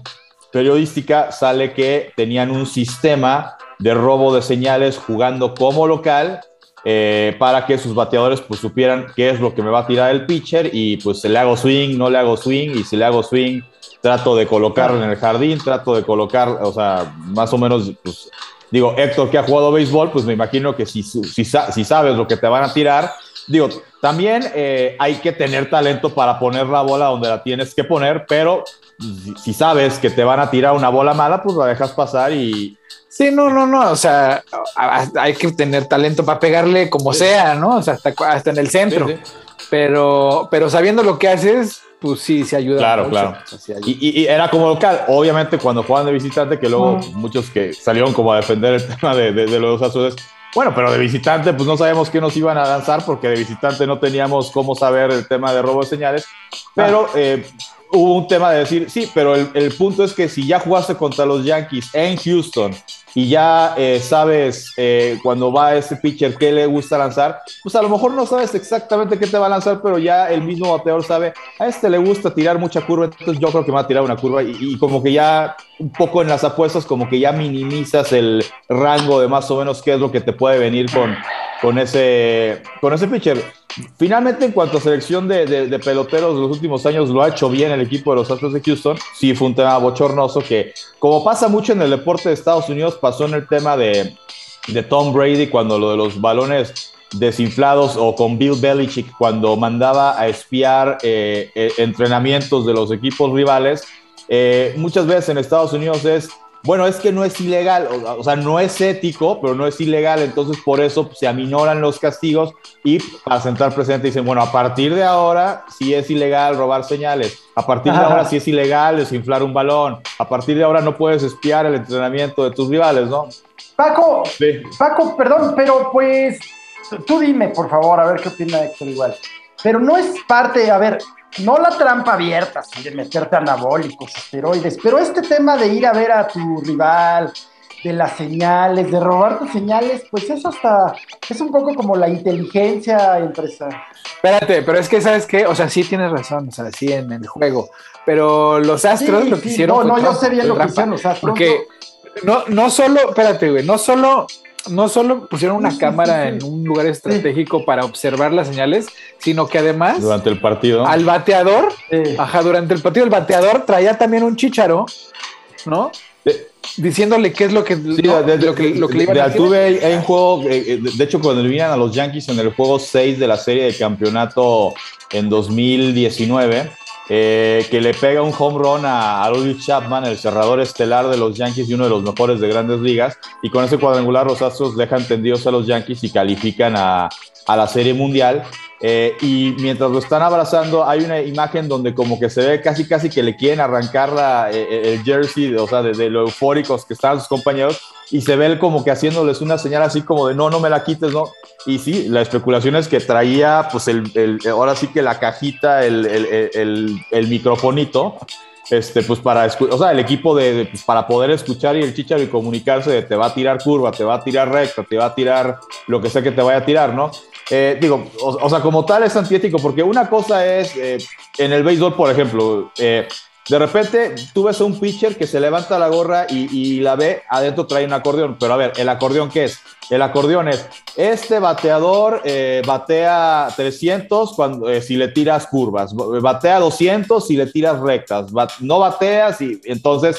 periodística, sale que tenían un sistema de robo de señales jugando como local eh, para que sus bateadores pues supieran qué es lo que me va a tirar el pitcher y pues si le hago swing, no le hago swing y si le hago swing trato de colocarlo en el jardín, trato de colocar, o sea, más o menos, pues digo, Héctor que ha jugado béisbol, pues me imagino que si, si, si sabes lo que te van a tirar, digo, también eh, hay que tener talento para poner la bola donde la tienes que poner, pero si, sabes que te van a tirar una bola mala, pues la dejas pasar y... Sí, no, no, no, o sea, hay que tener talento para pegarle como sea, ¿no? O sea, hasta, hasta en el centro. Pero, pero sabiendo lo que haces, pues sí, se ayuda. Claro, claro. y, era como local. Obviamente, cuando juegan de visitante, que luego muchos que salieron como a defender el [laughs] tema de, de, de los azules, bueno, pero de visitante, pues no sabemos qué nos iban a lanzar porque de visitante no teníamos cómo saber el tema de robo de señales. Pero eh, hubo un tema de decir, sí, pero el, punto es que si ya jugaste contra los Yankees en Houston y ya eh, sabes eh, cuando va ese pitcher qué le gusta lanzar, pues a lo mejor no sabes exactamente qué te va a lanzar, pero ya el mismo bateador sabe, a este le gusta tirar mucha curva, entonces yo creo que me va a tirar una curva y, como que ya un poco en las apuestas como que ya minimizas el rango de más o menos qué es lo que te puede venir con, con, ese, con ese pitcher. Finalmente, en cuanto a selección de, de, peloteros de los últimos años, lo ha hecho bien el equipo de los Astros de Houston. Sí, fue un tema bochornoso que, como pasa mucho en el deporte de Estados Unidos, pasó en el tema de, de Tom Brady cuando lo de los balones desinflados o con Bill Belichick cuando mandaba a espiar eh, eh, entrenamientos de los equipos rivales. Eh, muchas veces en Estados Unidos es bueno, es que no es ilegal, o, sea, no es ético, pero no es ilegal, entonces por eso se aminoran los castigos y para sentar presente dicen, bueno, a partir de ahora sí es ilegal robar señales, a partir de ahora sí es ilegal desinflar un balón, a partir de ahora no puedes espiar el entrenamiento de tus rivales, ¿no? Paco, Paco, perdón, pero pues tú dime, por favor, a ver qué opina Héctor igual. Pero no es parte, a ver, no la trampa abierta, así de meterte anabólicos, esteroides, pero este tema de ir a ver a tu rival, de las señales, de robarte señales, pues eso hasta, es un poco como la inteligencia empresarial. Espérate, pero es que, ¿sabes qué? O sea, sí tienes razón, o sea, sí en el juego, pero los astros lo que hicieron... No, no, yo sé bien lo que hicieron los astros. Porque no, no solo, espérate, güey, no solo no solo pusieron una cámara en un lugar estratégico para observar las señales, sino que además. Durante el partido. Al bateador, ajá, durante el partido, el bateador traía también un chicharo, ¿no? Diciéndole qué es lo que, sí, de, lo, que, lo que le iban a Tuve en juego, eh, eh, de hecho, cuando vinieron a los Yankees en el juego 6 de la serie de campeonato en 2019 eh, que le pega un home run a Aroldis Chapman, el cerrador estelar de los Yankees y uno de los mejores de grandes ligas. Y con ese cuadrangular los Astros dejan tendidos a los Yankees y califican a, a la Serie Mundial. Eh, y mientras lo están abrazando, hay una imagen donde como que se ve casi casi que le quieren arrancar la, eh, el jersey, o sea, de, lo eufóricos que están sus compañeros, y se ve él como que haciéndoles una señal así como de no, no me la quites, no. Y sí, la especulación es que traía, pues, el, el ahora sí que la cajita, el, el, el microfonito, este, pues para, o sea, el equipo de, pues, para poder escuchar y el chicharo y comunicarse de te va a tirar curva, te va a tirar recta, te va a tirar lo que sea que te vaya a tirar, ¿no? Eh, digo, o, sea, como tal es antiético, porque una cosa es, eh, en el béisbol, por ejemplo, eh, de repente tú ves a un pitcher que se levanta la gorra y, la ve, adentro trae un acordeón. Pero a ver, ¿el acordeón qué es? El acordeón es, este bateador batea 300 cuando, si le tiras curvas, batea 200 si le tiras rectas, no bateas y entonces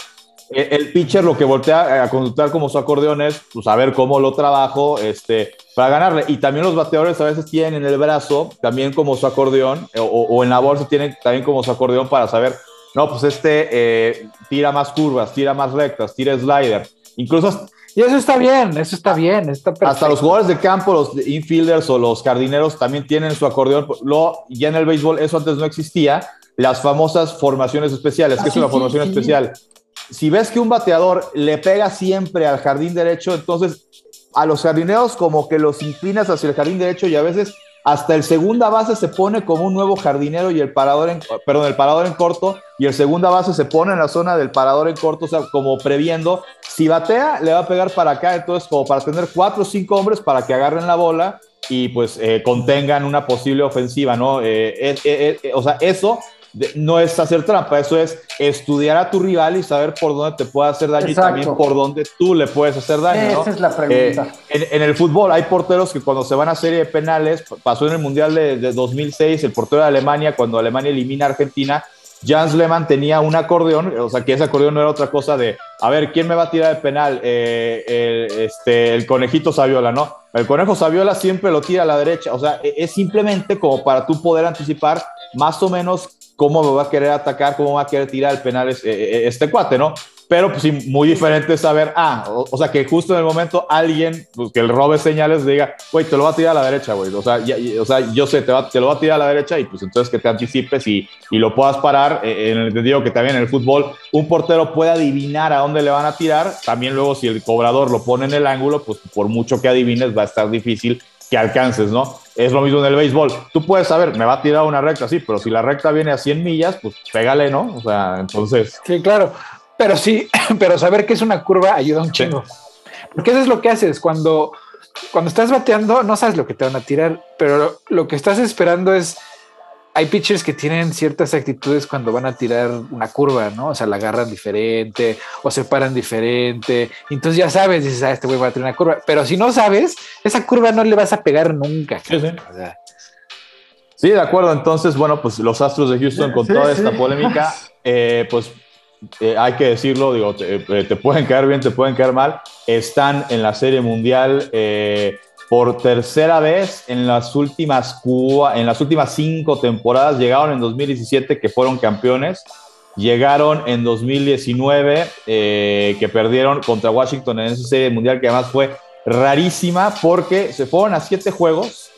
el pitcher lo que voltea a conductar como su acordeón es pues, saber cómo lo trabajo este, para ganarle. Y también los bateadores a veces tienen en el brazo también como su acordeón o, en la bolsa tienen también como su acordeón para saber, no, pues este eh, tira más curvas, tira más rectas, tira slider. Incluso... Y eso está bien, eso está bien. Está hasta los jugadores de campo, los infielders o los jardineros también tienen su acordeón. Lo, ya en el béisbol eso antes no existía. Las famosas formaciones especiales. ¿Qué es una formación especial? si ves que un bateador le pega siempre al jardín derecho, entonces a los jardineros como que los inclinas hacia el jardín derecho y a veces hasta el segunda base se pone como un nuevo jardinero y el parador en, perdón, el parador en corto y el segunda base se pone en la zona del parador en corto, o sea, como previendo, si batea, le va a pegar para acá, entonces como para tener cuatro o cinco hombres para que agarren la bola y pues eh, contengan una posible ofensiva, ¿no? Eh, eh, o sea, eso no es hacer trampa, eso es estudiar a tu rival y saber por dónde te puede hacer daño y también por dónde tú le puedes hacer daño. Esa es la pregunta. Eh, en, el fútbol hay porteros que cuando se van a serie de penales, pasó en el Mundial de, de 2006, el portero de Alemania, cuando Alemania elimina a Argentina, Jans Lehmann tenía un acordeón, o sea que ese acordeón no era otra cosa de, a ver, ¿quién me va a tirar el penal? Eh, el, este, el conejito Saviola, ¿no? El conejo Saviola siempre lo tira a la derecha, o sea, e, es simplemente como para tú poder anticipar más o menos cómo me va a querer atacar, cómo va a querer tirar el penal este, este cuate, ¿no? Pero pues sí, muy diferente saber, ah, o, sea, que justo en el momento alguien, pues que el robe señales diga, güey, te lo va a tirar a la derecha, güey. O sea, o sea yo sé, te, va, te lo va a tirar a la derecha y pues entonces que te anticipes y, y lo puedas parar. Eh, en el entendido que también en el fútbol un portero puede adivinar a dónde le van a tirar. También luego si el cobrador lo pone en el ángulo, pues por mucho que adivines va a estar difícil que alcances, ¿no? Es lo mismo en el béisbol. Tú puedes saber, me va a tirar una recta, sí, pero si la recta viene a 100 millas, pues pégale, ¿no? O sea, entonces. Sí, claro. Pero sí, [clears throat] pero saber que es una curva ayuda un chingo. Porque eso es lo que haces cuando, cuando estás bateando, no sabes lo que te van a tirar, pero lo que estás esperando es hay pitchers que tienen ciertas actitudes cuando van a tirar una curva, ¿no? O sea, la agarran diferente o se paran diferente. Entonces ya sabes, dices, ah, este güey va a tirar una curva. Pero si no sabes, esa curva no le vas a pegar nunca. Sí, sí. sí de acuerdo. Entonces, bueno, pues los Astros de Houston con toda esta polémica, [laughs] eh, pues eh, hay que decirlo, digo, te, eh, te, pueden caer bien, te pueden caer mal, están en la Serie Mundial por tercera vez en las últimas, en las últimas cinco temporadas. Llegaron en 2017 que fueron campeones. Llegaron en 2019 eh, que perdieron contra Washington en esa serie mundial que además fue rarísima porque se fueron a siete juegos.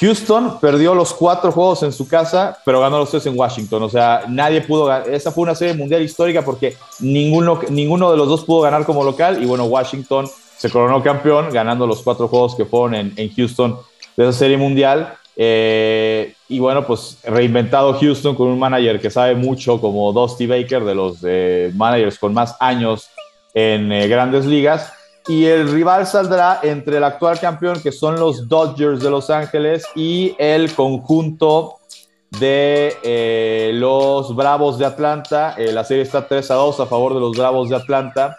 Houston perdió los cuatro juegos en su casa, pero ganó los tres en Washington. O sea, nadie pudo ganar. Esa fue una serie mundial histórica porque ninguno, ninguno de los dos pudo ganar como local. Y bueno, Washington se coronó campeón ganando los cuatro juegos que fueron en, Houston de esa serie mundial. Eh, y bueno, pues reinventado Houston con un manager que sabe mucho como Dusty Baker, de los eh, managers con más años en eh, grandes ligas. Y el rival saldrá entre el actual campeón, que son los Dodgers de Los Ángeles, y el conjunto de los Bravos de Atlanta. la serie está 3 a 2 a favor de los Bravos de Atlanta.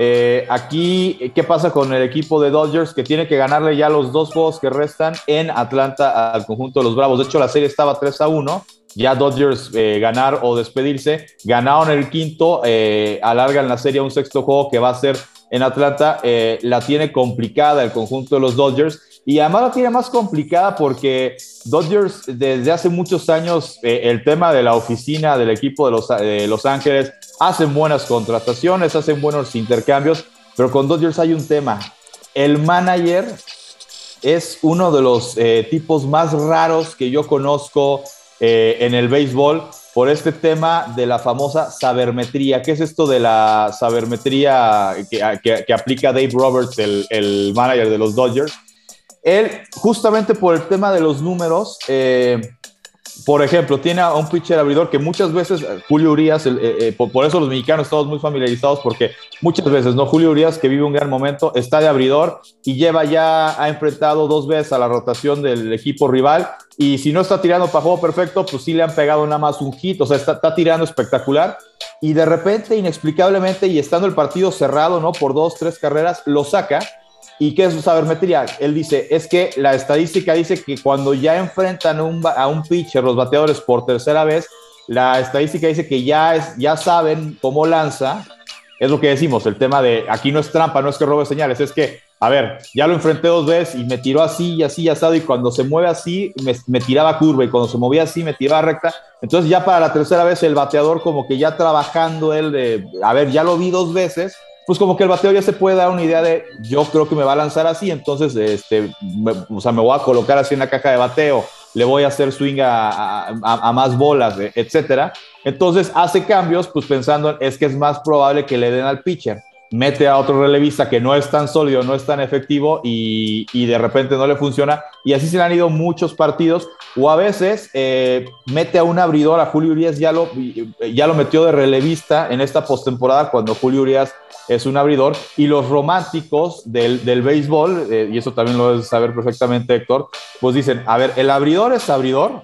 Eh, aquí, ¿qué pasa con el equipo de Dodgers que tiene que ganarle ya los dos juegos que restan en Atlanta al conjunto de los Bravos? De hecho, la serie estaba 3 a 1. Ya Dodgers eh, ganar o despedirse. Ganaron el quinto, eh, alargan la serie a un sexto juego que va a ser en Atlanta. la tiene complicada el conjunto de los Dodgers. Y además la tiene más complicada porque Dodgers desde hace muchos años el tema de la oficina del equipo de los, de los Ángeles hacen buenas contrataciones, hacen buenos intercambios, pero con Dodgers hay un tema. El manager es uno de los eh, tipos más raros que yo conozco eh, en el béisbol por este tema de la famosa sabermetría. ¿Qué es esto de la sabermetría que, aplica Dave Roberts, el, manager de los Dodgers? Él, justamente por el tema de los números, eh, por ejemplo, tiene a un pitcher abridor que muchas veces, eh, Julio Urias, eh, eh, por, eso los mexicanos estamos muy familiarizados porque muchas veces, ¿no? Julio Urias, que vive un gran momento, está de abridor y lleva ya, ha enfrentado dos veces a la rotación del equipo rival y si no está tirando para juego perfecto, pues sí le han pegado nada más un hit, o sea, está, está tirando espectacular y de repente, inexplicablemente, y estando el partido cerrado, ¿no? Por dos, tres carreras, lo saca ¿Y qué es sabermetría? Él dice, es que la estadística dice que cuando ya enfrentan a un pitcher, los bateadores, por tercera vez, la estadística dice que ya, es, ya saben cómo lanza. Es lo que decimos, el tema de aquí no es trampa, no es que robe señales, es que, a ver, ya lo enfrenté dos veces y me tiró así y así y asado y cuando se mueve así me, me tiraba curva y cuando se movía así me tiraba recta. Entonces ya para la tercera vez el bateador como que ya trabajando él de, a ver, ya lo vi dos veces, pues como que el bateo ya se puede dar una idea de, yo creo que me va a lanzar así, entonces, este, o sea, me voy a colocar así en la caja de bateo, le voy a hacer swing a, a, más bolas, etcétera. Entonces hace cambios, pues pensando, es que es más probable que le den al pitcher. Mete a otro relevista que no es tan sólido, no es tan efectivo y, de repente no le funciona. Y así se le han ido muchos partidos. O a veces eh, mete a un abridor, a Julio Urias ya lo, ya lo metió de relevista en esta postemporada cuando Julio Urias es un abridor. Y los románticos del, del béisbol, eh, y eso también lo debes saber perfectamente Héctor, pues dicen, a ver, el abridor es abridor,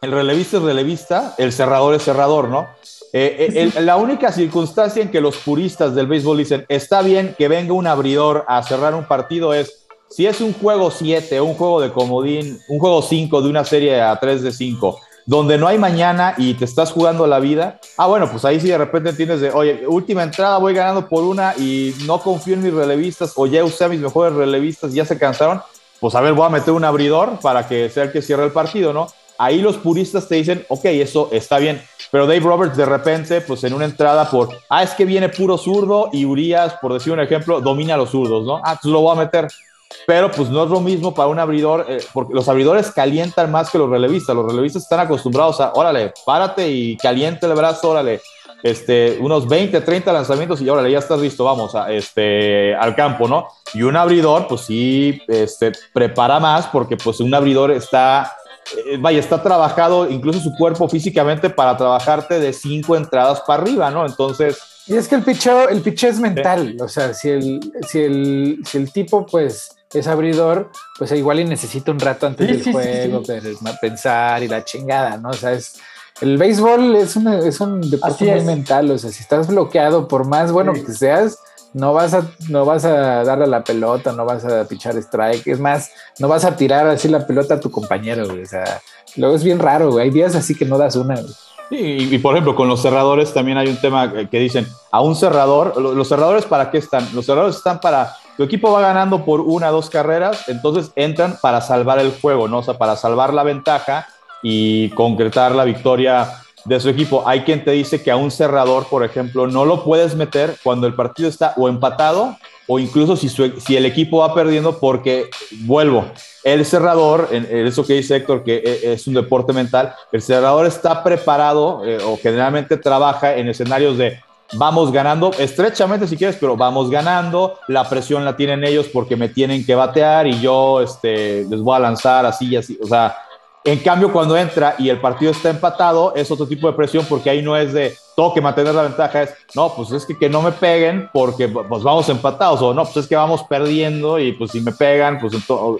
el relevista es relevista, el cerrador es cerrador, ¿no? Eh, eh, la única circunstancia en que los puristas del béisbol dicen está bien que venga un abridor a cerrar un partido es si es un juego 7, un juego de comodín, un juego 5 de una serie a 3 de 5, donde no hay mañana y te estás jugando la vida, ah, bueno, pues ahí sí de repente entiendes de, oye, última entrada, voy ganando por una y no confío en mis relevistas o ya usé a mis mejores relevistas, ya se cansaron, pues a ver, voy a meter un abridor para que sea el que cierre el partido, ¿no? Ahí los puristas te dicen, ok, eso está bien pero Dave Roberts de repente, pues en una entrada por, ah, es que viene puro zurdo y Urias, por decir un ejemplo, domina a los zurdos, ¿no? Ah, entonces lo voy a meter. Pero pues no es lo mismo para un abridor, eh, porque los abridores calientan más que los relevistas. Los relevistas están acostumbrados a, órale, párate y caliente el brazo, órale, este, unos 20, 30 lanzamientos y órale, ya estás listo, vamos a, este, al campo, ¿no? Y un abridor, pues sí, este, prepara más porque pues un abridor está eh, vaya, está trabajado incluso su cuerpo físicamente para trabajarte de cinco entradas para arriba, ¿no? Entonces... Y es que el picheo, el picheo es mental, o sea, si el, si el, si el tipo pues es abridor, pues igual y necesita un rato antes del juego, pensar y la chingada, ¿no? O sea, es, el béisbol es, es un deporte muy mental, o sea, si estás bloqueado por más bueno que seas, no vas a, no vas a darle la pelota, no vas a pichar strike, es más, no vas a tirar así la pelota a tu compañero, O sea, luego es bien raro, güey. Hay días así que no das una, y, por ejemplo, con los cerradores también hay un tema que dicen, a un cerrador, los cerradores para qué están? Los cerradores están para, tu equipo va ganando por una dos carreras, entonces entran para salvar el juego, ¿no? O sea, para salvar la ventaja y concretar la victoria de su equipo. Hay quien te dice que a un cerrador, por ejemplo, no lo puedes meter cuando el partido está o empatado o incluso si, si el equipo va perdiendo porque, vuelvo, el cerrador, en, eso que dice Héctor, que e, es un deporte mental, el cerrador está preparado eh, o generalmente trabaja en escenarios de vamos ganando, estrechamente si quieres, pero vamos ganando, la presión la tienen ellos porque me tienen que batear y yo este, les voy a lanzar así y así, o sea, en cambio, cuando entra y el partido está empatado, es otro tipo de presión porque ahí no es de tengo que mantener la ventaja, es no, pues es que, que no me peguen porque pues vamos empatados o no, pues es que vamos perdiendo y pues si me pegan, pues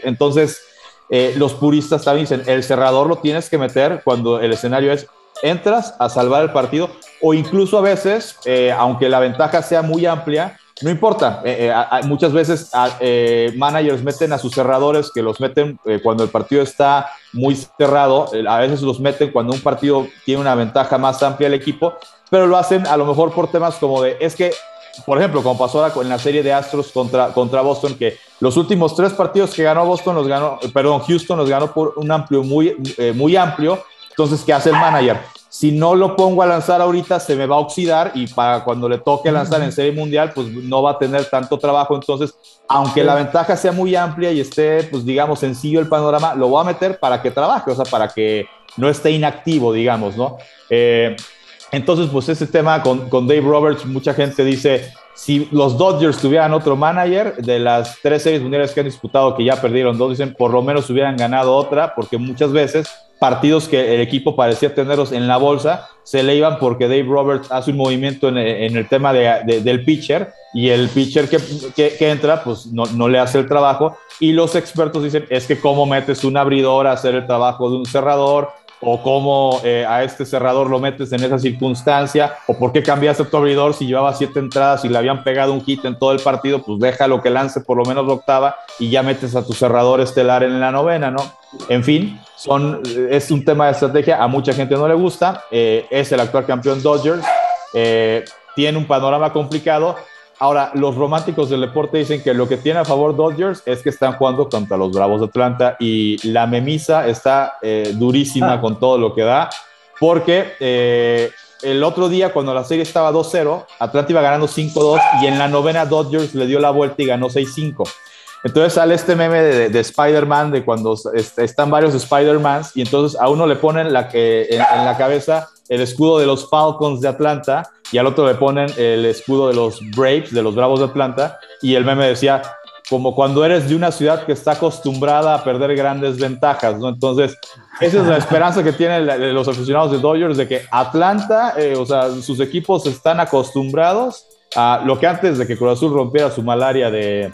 entonces eh, los puristas también dicen el cerrador lo tienes que meter cuando el escenario es entras a salvar el partido o incluso a veces, eh, aunque la ventaja sea muy amplia, no importa, eh, eh, muchas veces eh, managers meten a sus cerradores que los meten cuando el partido está muy cerrado, a veces los meten cuando un partido tiene una ventaja más amplia el equipo, pero lo hacen a lo mejor por temas como de, es que, por ejemplo, como pasó en la serie de Astros contra, contra Boston, que los últimos tres partidos que ganó Boston los ganó, perdón, Houston los ganó por un amplio, muy, muy amplio, entonces, ¿qué hace el manager? Si no lo pongo a lanzar ahorita se me va a oxidar y para cuando le toque lanzar en serie mundial pues no va a tener tanto trabajo. Entonces aunque la ventaja sea muy amplia y esté pues digamos sencillo el panorama lo voy a meter para que trabaje o sea para que no esté inactivo digamos no eh, entonces pues ese tema con, con Dave Roberts mucha gente dice si los Dodgers tuvieran otro manager, de las tres series mundiales que han disputado, que ya perdieron dos, dicen por lo menos hubieran ganado otra, porque muchas veces partidos que el equipo parecía tenerlos en la bolsa se le iban porque Dave Roberts hace un movimiento en, el tema del pitcher y el pitcher que, que, entra pues no, no, le hace el trabajo. Y los expertos dicen es que cómo metes un abridor a hacer el trabajo de un cerrador o cómo eh, a este cerrador lo metes en esa circunstancia, o por qué cambiaste tu abridor si llevaba siete entradas y le habían pegado un hit en todo el partido, pues déjalo que lance por lo menos octava y ya metes a tu cerrador estelar en la novena, ¿no? En fin, son, es un tema de estrategia, a mucha gente no le gusta, eh, es el actual campeón Dodgers, eh, tiene un panorama complicado, Ahora, los románticos del deporte dicen que lo que tiene a favor Dodgers es que están jugando contra los Bravos de Atlanta y la memisa está eh, durísima ah. con todo lo que da, porque eh, el otro día cuando la serie estaba 2-0, Atlanta iba ganando 5-2 y en la novena Dodgers le dio la vuelta y ganó 6-5. Entonces sale este meme de, Spider-Man, de cuando están varios Spider-Mans, y entonces a uno le ponen la que, en, la cabeza el escudo de los Falcons de Atlanta, y al otro le ponen el escudo de los Braves, de los Bravos de Atlanta, y el meme decía, como cuando eres de una ciudad que está acostumbrada a perder grandes ventajas, ¿no? Entonces, esa es la esperanza que tienen los aficionados de Dodgers de que Atlanta, eh, o sea, sus equipos están acostumbrados a lo que antes de que Cruz Azul rompiera su malaria de,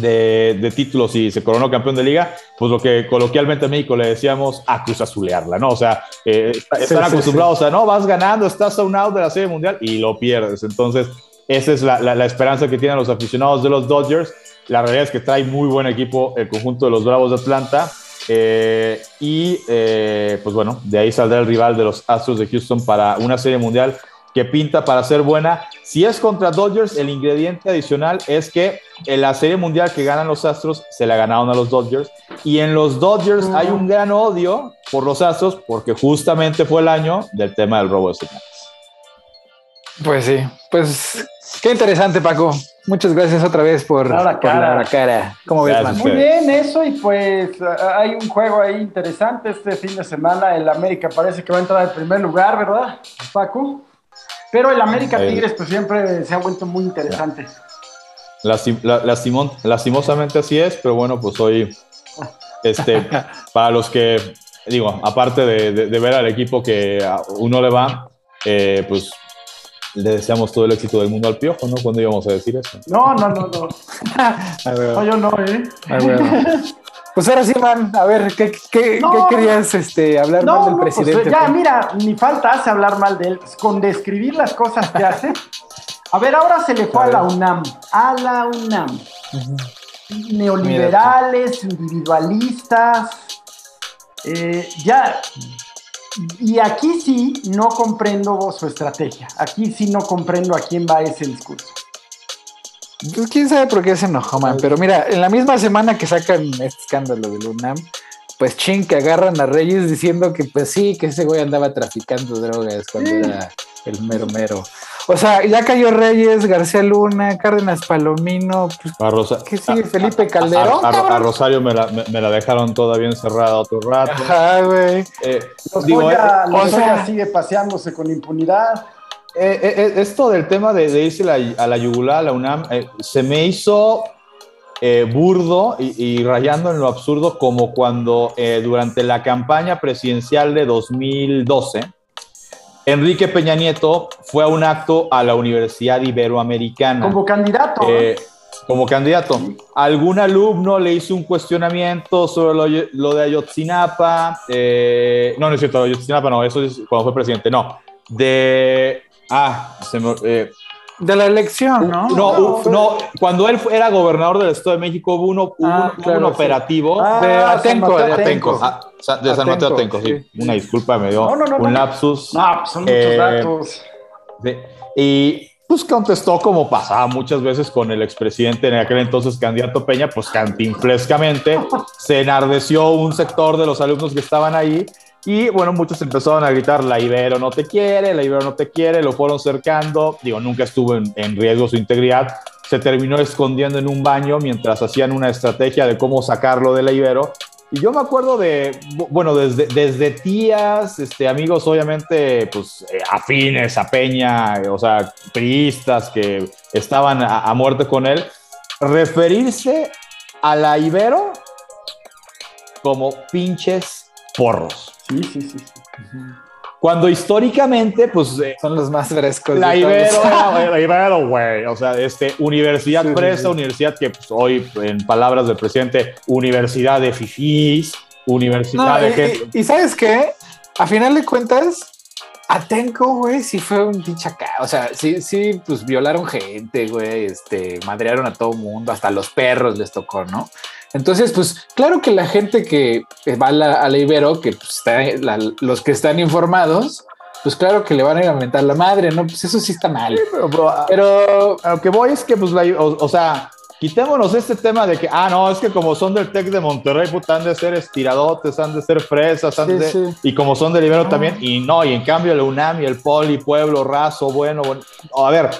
de, títulos y se coronó campeón de liga, pues lo que coloquialmente en México le decíamos a Cruz Azulearla, ¿no? O sea, eh, están acostumbrados a, no, vas ganando, estás a un out de la Serie Mundial y lo pierdes. Entonces, esa es la, la esperanza que tienen los aficionados de los Dodgers la realidad es que trae muy buen equipo el conjunto de los Bravos de Atlanta. Eh, y eh, pues bueno, de ahí saldrá el rival de los Astros de Houston para una serie mundial que pinta para ser buena. Si es contra Dodgers, el ingrediente adicional es que en la serie mundial que ganan los Astros se la ganaron a los Dodgers. Y en los Dodgers hay un gran odio por los Astros porque justamente fue el año del tema del robo de señales. Pues sí, pues qué interesante, Paco. Muchas gracias otra vez por, la cara. cara. ¿Cómo ves, Muy bien, eso y pues hay un juego ahí interesante este fin de semana. El América parece que va a entrar en primer lugar, ¿verdad, Paco? Pero el América Tigres pues siempre se ha vuelto muy interesante. lastimosamente así es, pero bueno, pues hoy, este, [laughs] para los que, digo, aparte de, ver al equipo que uno le va, eh, pues le deseamos todo el éxito del mundo al piojo, ¿no? ¿Cuándo íbamos a decir eso? No, no, no, no. [laughs] no, yo no, ¿eh? Pues ahora sí, man, a ver, ¿qué, qué, ¿qué querías este, hablar mal del pues, presidente? ya, mira, ni falta hace hablar mal de él, con describir las cosas que hace. A ver, ahora se le fue a, la UNAM, a la UNAM. Neoliberales, individualistas, eh, ya y aquí sí no comprendo su estrategia. Aquí sí no comprendo a quién va ese discurso. Pues quién sabe por qué se enojó, man. Pero mira, en la misma semana que sacan este escándalo del UNAM, pues ching, que agarran a Reyes diciendo que pues sí, que ese güey andaba traficando drogas cuando era el mero mero. O sea, ya cayó Reyes, García Luna, Cárdenas Palomino. Pues, ¿Qué sigue? Felipe Calderón. A, Rosario me la, me, la, dejaron todavía encerrada otro rato. Ajá, güey. Eh, digo, eh, o sea, sigue paseándose con impunidad. Eh, esto del tema de, irse a la yugular, a la UNAM, se me hizo burdo y, y, rayando en lo absurdo como cuando durante la campaña presidencial de 2012 Enrique Peña Nieto fue a un acto a la Universidad Iberoamericana. Como candidato. Eh, como candidato. Algún alumno le hizo un cuestionamiento sobre lo, de Ayotzinapa. Eh, no, no es cierto, Ayotzinapa no, eso es cuando fue presidente, no. De. Ah, se me, eh, de la elección, ¿no? No, no, cuando él era gobernador del Estado de México hubo, uno, ah, un operativo ah, de Atenco, de Atenco. Ah, de San Mateo Atenco, sí. Una disculpa, me dio un lapsus. No, pues son muchos eh, datos. y pues contestó como pasaba muchas veces con el expresidente en aquel entonces candidato Peña, pues cantinflescamente se enardeció un sector de los alumnos que estaban ahí y bueno, muchos empezaron a gritar, la Ibero no te quiere, la Ibero no te quiere, lo fueron cercando, digo, nunca estuvo en, riesgo su integridad, se terminó escondiendo en un baño mientras hacían una estrategia de cómo sacarlo de la Ibero. Y yo me acuerdo de, bueno, desde, desde tías, este, amigos obviamente, pues eh, afines a Peña, o sea, priistas que estaban a, a muerte con él, referirse a la Ibero como pinches porros. Sí, sí, sí. Cuando históricamente, pues. Eh, Son los más frescos. La Ibero, [laughs] la Ibero, güey. O sea, este, universidad presa, universidad que pues, hoy, en palabras del presidente, universidad de fifís, universidad de. Y, sabes qué? A final de cuentas, Atenco, güey, sí fue un pinche acá. O sea, sí, sí, pues violaron gente, güey, este, madrearon a todo mundo, hasta los perros les tocó, ¿no? Entonces, pues claro que la gente que va a la, Ibero, que pues, está, los que están informados, pues claro que le van a ir a mentar la madre, ¿no? Pues eso sí está mal. pero, a lo que voy es que, pues, o, sea, quitémonos este tema de que, ah, no, es que como son del TEC de Monterrey, puta, han de ser estiradotes, han de ser fresas, han de, y como son del Ibero también, y no, y en cambio el UNAM y el Poli, Pueblo, Raso, bueno, bueno, a ver,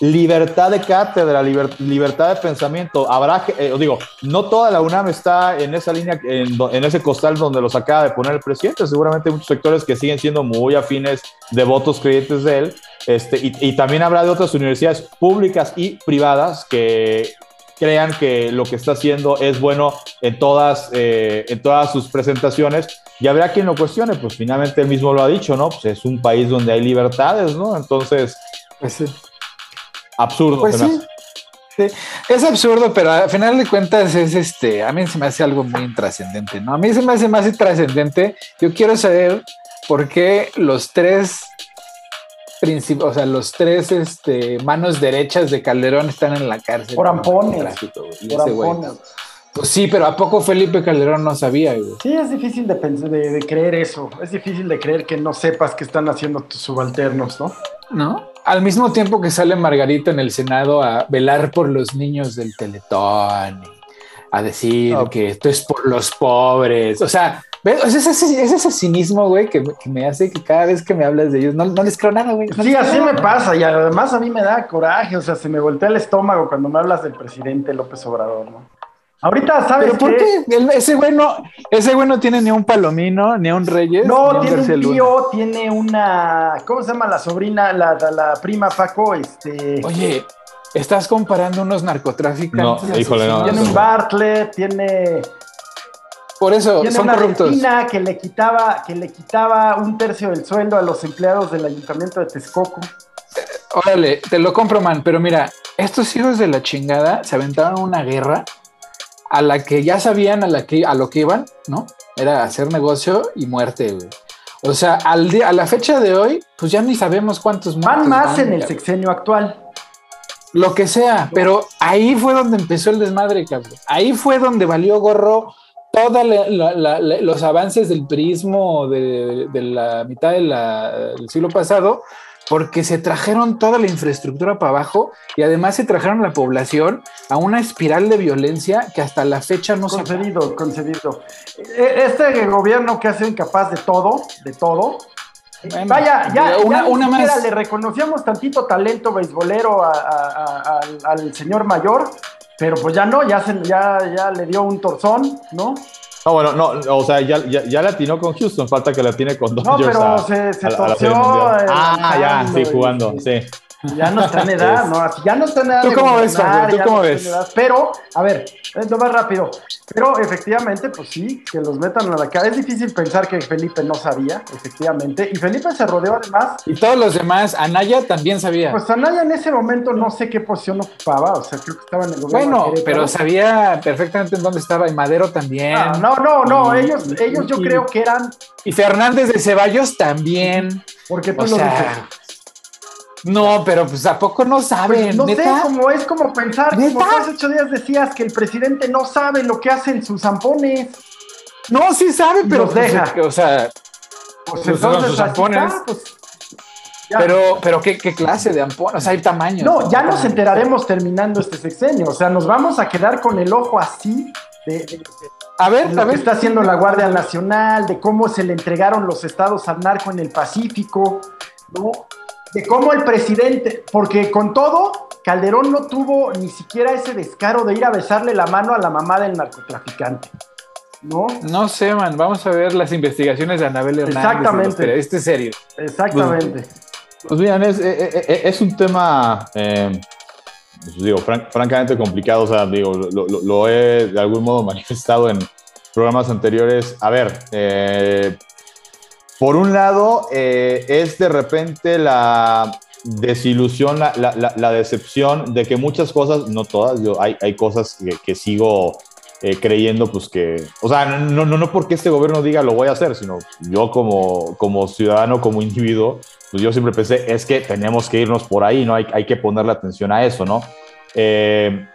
libertad de cátedra, libertad de pensamiento. Habrá eh, digo, no toda la UNAM está en esa línea, en, ese costal donde los acaba de poner el presidente. Seguramente hay muchos sectores que siguen siendo muy afines, devotos, creyentes de él. Este, y, también habrá de otras universidades públicas y privadas que crean que lo que está haciendo es bueno en todas, eh, en todas sus presentaciones. Y habrá quien lo cuestione, pues finalmente él mismo lo ha dicho, ¿no? Pues es un país donde hay libertades, ¿no? Entonces, pues absurdo. Pues sí. Es absurdo, pero al final de cuentas es este, a mí se me hace algo muy intrascendente, ¿no? A mí se me hace más intrascendente. Yo quiero saber por qué los tres o sea, los tres este, manos derechas de Calderón están en la cárcel. Por ampones. Pues sí, pero ¿a poco Felipe Calderón no sabía? Sí, es difícil de, de, creer eso. Es difícil de creer que no sepas qué están haciendo tus subalternos, ¿no? ¿No? Al mismo tiempo que sale Margarita en el Senado a velar por los niños del Teletón, a decir que esto es por los pobres, o sea, es ese, ese cinismo, güey, que, me hace que cada vez que me hablas de ellos no, les creo nada, güey. sí, así me pasa y además a mí me da coraje, o sea, se me voltea el estómago cuando me hablas del presidente López Obrador, ¿no? Ahorita, ¿sabes ¿Pero por qué? ese güey no, ese güey no tiene ni un palomino, ni un reyes. No, tiene un tío, tiene una, ¿cómo se llama la sobrina, la, la, prima Paco? Este. Oye, estás comparando unos narcotraficantes. No, híjole, no. Tiene un Bartlett, tiene. Por eso, tiene son una corruptos. que le quitaba, que le quitaba un tercio del sueldo a los empleados del ayuntamiento de Texcoco. Órale, te lo compro, man, pero mira, estos hijos de la chingada se aventaron una guerra a la que ya sabían a, la que, a lo que iban, ¿no? Era hacer negocio y muerte, güey. O sea, al día, a la fecha de hoy, pues ya ni sabemos cuántos van más en el sexenio actual. Lo que sea, pero ahí fue donde empezó el desmadre, cabrón. Ahí fue donde valió gorro todos los avances del prismo de, la mitad del siglo pasado porque se trajeron toda la infraestructura para abajo y además se trajeron la población a una espiral de violencia que hasta la fecha no se ha... concedido. E, este gobierno que ha sido incapaz de todo, de todo. Vaya, ya, una, una más. le reconocíamos tantito talento beisbolero al señor mayor, pero pues ya no, ya, se, ya, ya le dio un torzón, ¿no? No, bueno, no, o sea, ya, ya, ya la atinó con Houston, falta que la tiene con Dodgers. No, pero se, se torció. ah, ya, sí, jugando, sí. Ya no está en edad, ¿no? Ya no está en edad. ¿Tú cómo ves, ¿Tú cómo ves? pero, a ver, lo más rápido. Pero efectivamente, pues sí, que los metan a la cara. Es difícil pensar que Felipe no sabía, efectivamente. Y Felipe se rodeó además. Y todos los demás, Anaya también sabía. Pues Anaya en ese momento no sé qué posición ocupaba, o sea, creo que estaba en el gobierno. Bueno, pero sabía perfectamente en dónde estaba. Y Madero también. Ah, no, no, no, ellos, ellos yo creo que eran. Y Fernández de Ceballos también. Porque tú lo dices. No, pero pues a poco no saben. Pues, no sé, como es como pensar, como hace ocho días decías que el presidente no sabe lo que hacen sus zampones. No, sí sabe, pero los deja. o sea, pues, pues entonces sus zampones. Pues, pero, pero ¿qué, ¿qué, clase de ampones? O sea, hay tamaños. No, ya nos enteraremos terminando este sexenio. O sea, nos vamos a quedar con el ojo así de, a ver, lo a ver. que está haciendo la Guardia Nacional, de cómo se le entregaron los estados al narco en el Pacífico, ¿no? De cómo el presidente, porque con todo, Calderón no tuvo ni siquiera ese descaro de ir a besarle la mano a la mamá del narcotraficante. ¿No? No sé, man. Vamos a ver las investigaciones de Anabel Hernández. Exactamente. Este es serio. Exactamente. Pues, miren, es, es, un tema, eh, pues, digo, francamente complicado. O sea, digo, lo, lo, he de algún modo [laughs] manifestado en programas anteriores. A ver, eh, por un lado, eh, es de repente la desilusión, la, decepción de que muchas cosas, no todas, hay, cosas que, sigo eh, creyendo, pues que, o sea, no, no, no porque este gobierno diga lo voy a hacer, sino yo como, como ciudadano, como individuo, pues yo siempre pensé, es que tenemos que irnos por ahí, ¿no? Hay, hay que ponerle atención a eso, ¿no? Eh,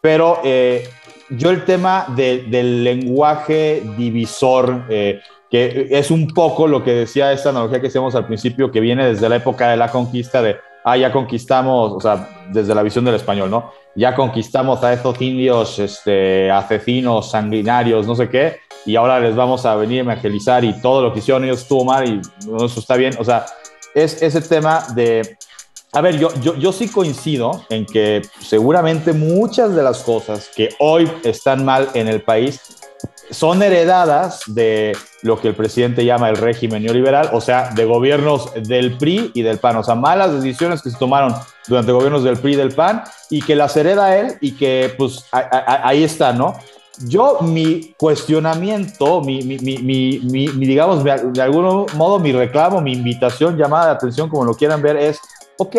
pero yo el tema del lenguaje divisor, que es un poco lo que decía esta analogía que hacíamos al principio, que viene desde la época de la conquista de, ah, ya conquistamos, o sea, desde la visión del español, ¿no? Ya conquistamos a estos indios este, asesinos, sanguinarios, no sé qué, y ahora les vamos a venir a evangelizar y todo lo que hicieron ellos estuvo mal y eso está bien. O sea, es ese tema de A ver, yo, yo, yo sí coincido en que seguramente muchas de las cosas que hoy están mal en el país son heredadas de lo que el presidente llama el régimen neoliberal, o sea, de gobiernos del PRI y del PAN, o sea, malas decisiones que se tomaron durante gobiernos del PRI y del PAN y que las hereda él y que pues ahí está, ¿no? Yo, mi cuestionamiento, mi, mi, mi, mi, digamos, de algún modo, mi reclamo, mi invitación, llamada de atención, como lo quieran ver, es, ok,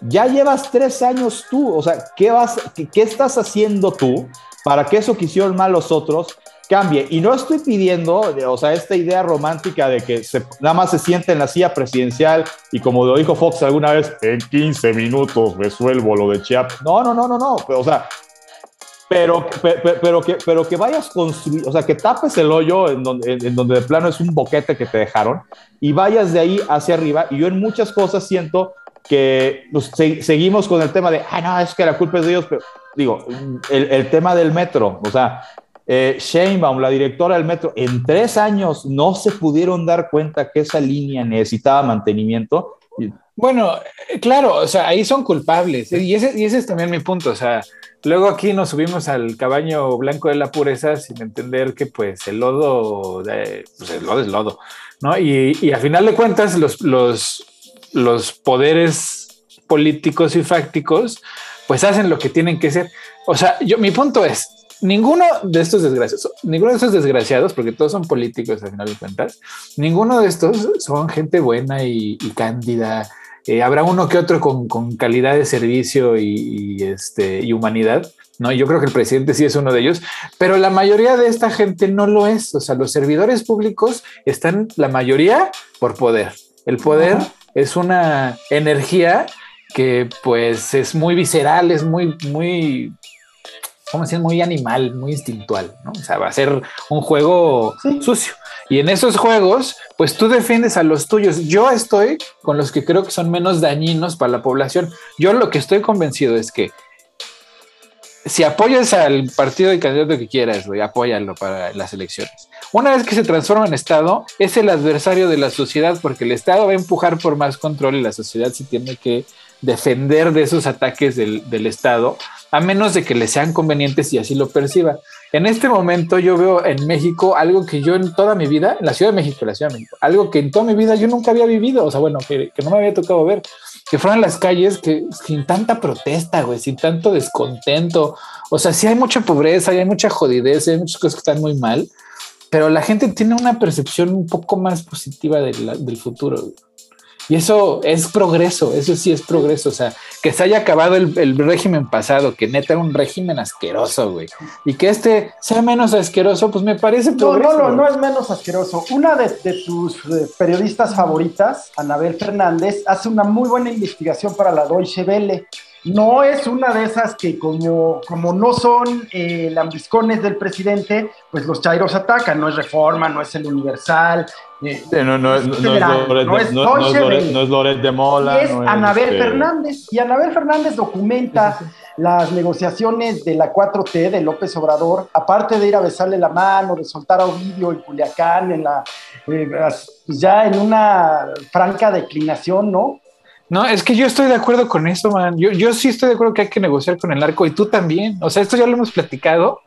ya llevas tres años tú, o sea, ¿qué, vas, qué, qué estás haciendo tú para que eso que hicieron mal los otros cambie. Y no estoy pidiendo, o sea, esta idea romántica de que se, nada más se siente en la silla presidencial y como lo dijo Fox alguna vez, en 15 minutos resuelvo lo de Chiapas. No, no, no, no, no. o sea, pero, pero, que, pero que vayas construir, o sea, que tapes el hoyo en donde, en, donde de plano es un boquete que te dejaron y vayas de ahí hacia arriba. Y yo en muchas cosas siento que pues, seguimos con el tema de, ah, no, es que la culpa es de ellos, pero digo, el, el tema del metro, o sea, eh, Sheinbaum, la directora del metro, en tres años no se pudieron dar cuenta que esa línea necesitaba mantenimiento. Bueno, eh, claro, o sea, ahí son culpables. Y ese, y ese es también mi punto. O sea, luego aquí nos subimos al caballo blanco de la pureza sin entender que pues el lodo, pues el lodo es lodo, ¿no? Y, y a final de cuentas los, los, los poderes políticos y fácticos pues hacen lo que tienen que ser. O sea, yo, mi punto es, ninguno de estos desgraciados, ninguno de estos desgraciados, porque todos son políticos al final de cuentas, ninguno de estos son gente buena y, cándida. Eh, habrá uno que otro con, calidad de servicio y, este, y humanidad, ¿no? Yo creo que el presidente sí es uno de ellos, pero la mayoría de esta gente no lo es. O sea, los servidores públicos están, la mayoría, por poder. El poder es una energía que pues es muy visceral, es muy, muy como decir, muy animal, muy instintual, ¿no? O sea, va a ser un juego sucio. Y en esos juegos, pues tú defiendes a los tuyos. Yo estoy con los que creo que son menos dañinos para la población. Yo lo que estoy convencido es que si apoyas al partido y candidato que quieras, güey, apóyalo para las elecciones. Una vez que se transforma en Estado, es el adversario de la sociedad porque el Estado va a empujar por más control y la sociedad sí tiene que defender de esos ataques del, del Estado a menos de que le sean convenientes y así lo perciba. En este momento yo veo en México algo que yo en toda mi vida, en la Ciudad de México, en la Ciudad de México, algo que en toda mi vida yo nunca había vivido, o sea, bueno, que, no me había tocado ver, que fueran las calles que sin tanta protesta, güey, sin tanto descontento, o sea, sí hay mucha pobreza, hay mucha jodidez, hay muchas cosas que están muy mal, pero la gente tiene una percepción un poco más positiva del futuro. Y eso es progreso, eso sí es progreso. O sea, que se haya acabado el, régimen pasado, que neta era un régimen asqueroso, güey. Y que este sea menos asqueroso, pues me parece progreso. No, no, no, es menos asqueroso. Una de, tus eh, periodistas favoritas, Anabel Fernández, hace una muy buena investigación para la Deutsche Welle no es una de esas que como, como no son eh, lambiscones del presidente, pues los chairos atacan, no es Reforma, no es el Universal. Eh, no, no, es, Loret, de Mola. Es Anabel este Fernández, y Anabel Fernández documenta las negociaciones de la 4T de López Obrador, aparte de ir a besarle la mano, de soltar a Ovidio en Culiacán, en la, eh, pues ya en una franca declinación, ¿no? No, es que yo estoy de acuerdo con eso, man. Yo, yo sí estoy de acuerdo que hay que negociar con el arco y tú también. O sea, esto ya lo hemos platicado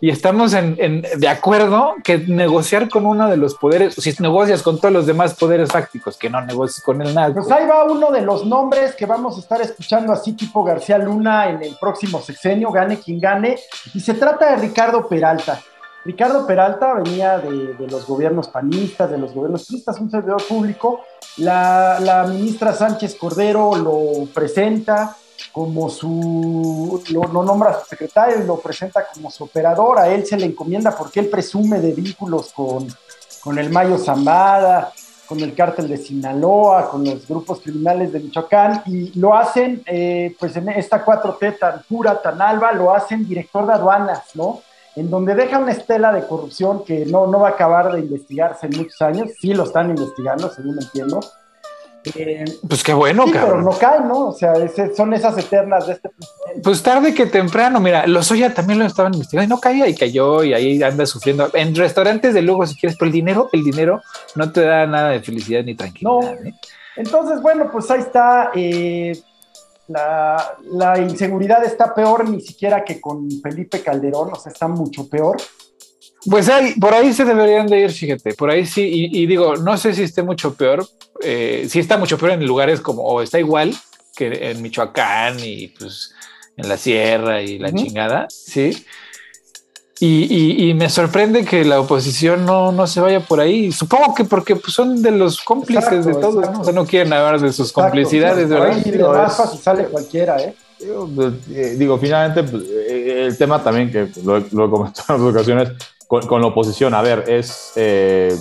y estamos de acuerdo que negociar con uno de los poderes, si negocias con todos los demás poderes fácticos, que no negocies con el narco. Pues ahí va uno de los nombres que vamos a estar escuchando así tipo García Luna en el próximo sexenio, gane quien gane, y se trata de Ricardo Peralta. Ricardo Peralta venía de, los gobiernos panistas, de los gobiernos panistas, un servidor público. La, ministra Sánchez Cordero lo presenta como su, lo, nombra su secretario y lo presenta como su operador. A él se le encomienda porque él presume de vínculos con, con el Mayo Zambada, con el cártel de Sinaloa, con los grupos criminales de Michoacán, y lo hacen, eh, pues en esta 4T tan pura, tan alba, lo hacen director de aduanas, ¿no? En donde deja una estela de corrupción que no, no va a acabar de investigarse en muchos años. Sí lo están investigando, según entiendo. Eh, pues qué bueno, sí, Pero no cae, ¿no? O sea, son esas eternas de este presidente. Pues tarde que temprano, mira, los Oya también lo estaban investigando y no caía y cayó y ahí anda sufriendo. En restaurantes de lujo, si quieres, pero el dinero, el dinero no te da nada de felicidad ni tranquilidad. No. ¿eh? Entonces, bueno, pues ahí está. Eh, la, la, inseguridad está peor ni siquiera que con Felipe Calderón, o sea, está mucho peor. Pues ahí, por ahí se deberían de ir, fíjate, por ahí sí, y, digo, no sé si esté mucho peor, eh, si está mucho peor en lugares como, o está igual que en Michoacán y pues en la sierra y la chingada, sí. Y, me sorprende que la oposición no, no, se vaya por ahí. Supongo que porque pues, son de los cómplices de todo, ¿no? O sea, no quieren hablar de sus complicidades, ¿verdad? Y sale cualquiera, ¿eh? eh digo, finalmente, pues, eh, el tema también que lo, lo he comentado en otras ocasiones con, la oposición, a ver, es eh,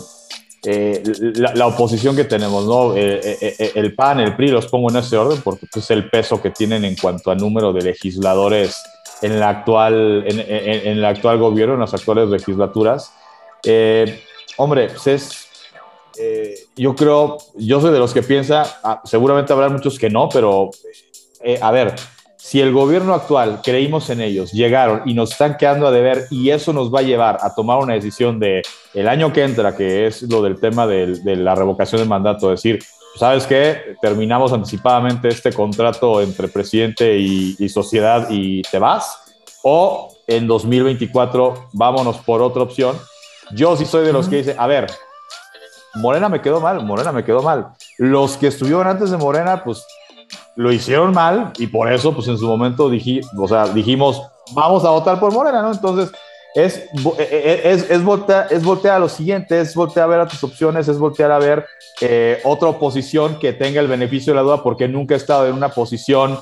la, oposición que tenemos, ¿no? el PAN, el PRI, los pongo en ese orden porque pues, es el peso que tienen en cuanto a número de legisladores en, el actual, en, en, el actual gobierno, en las actuales legislaturas. Eh, hombre, pues es, eh, yo creo, yo soy de los que piensa, ah, seguramente habrá muchos que no, pero eh, a ver, si el gobierno actual creímos en ellos, llegaron y nos están quedando a deber y eso nos va a llevar a tomar una decisión de el año que entra, que es lo del tema de, de la revocación del mandato, decir, ¿sabes qué? Terminamos anticipadamente este contrato entre presidente y, sociedad y te vas. O en 2024 vámonos por otra opción. Yo sí soy de los que dice, a ver, Morena me quedó mal, Morena me quedó mal. Los que estuvieron antes de Morena, pues lo hicieron mal y por eso, pues en su momento o sea, dijimos, vamos a votar por Morena, ¿no? Entonces, es, eh, eh, es, es, voltear, es voltear a lo siguiente, es voltear a ver a tus opciones, es voltear a ver eh, otra oposición que tenga el beneficio de la duda, porque nunca he estado en una posición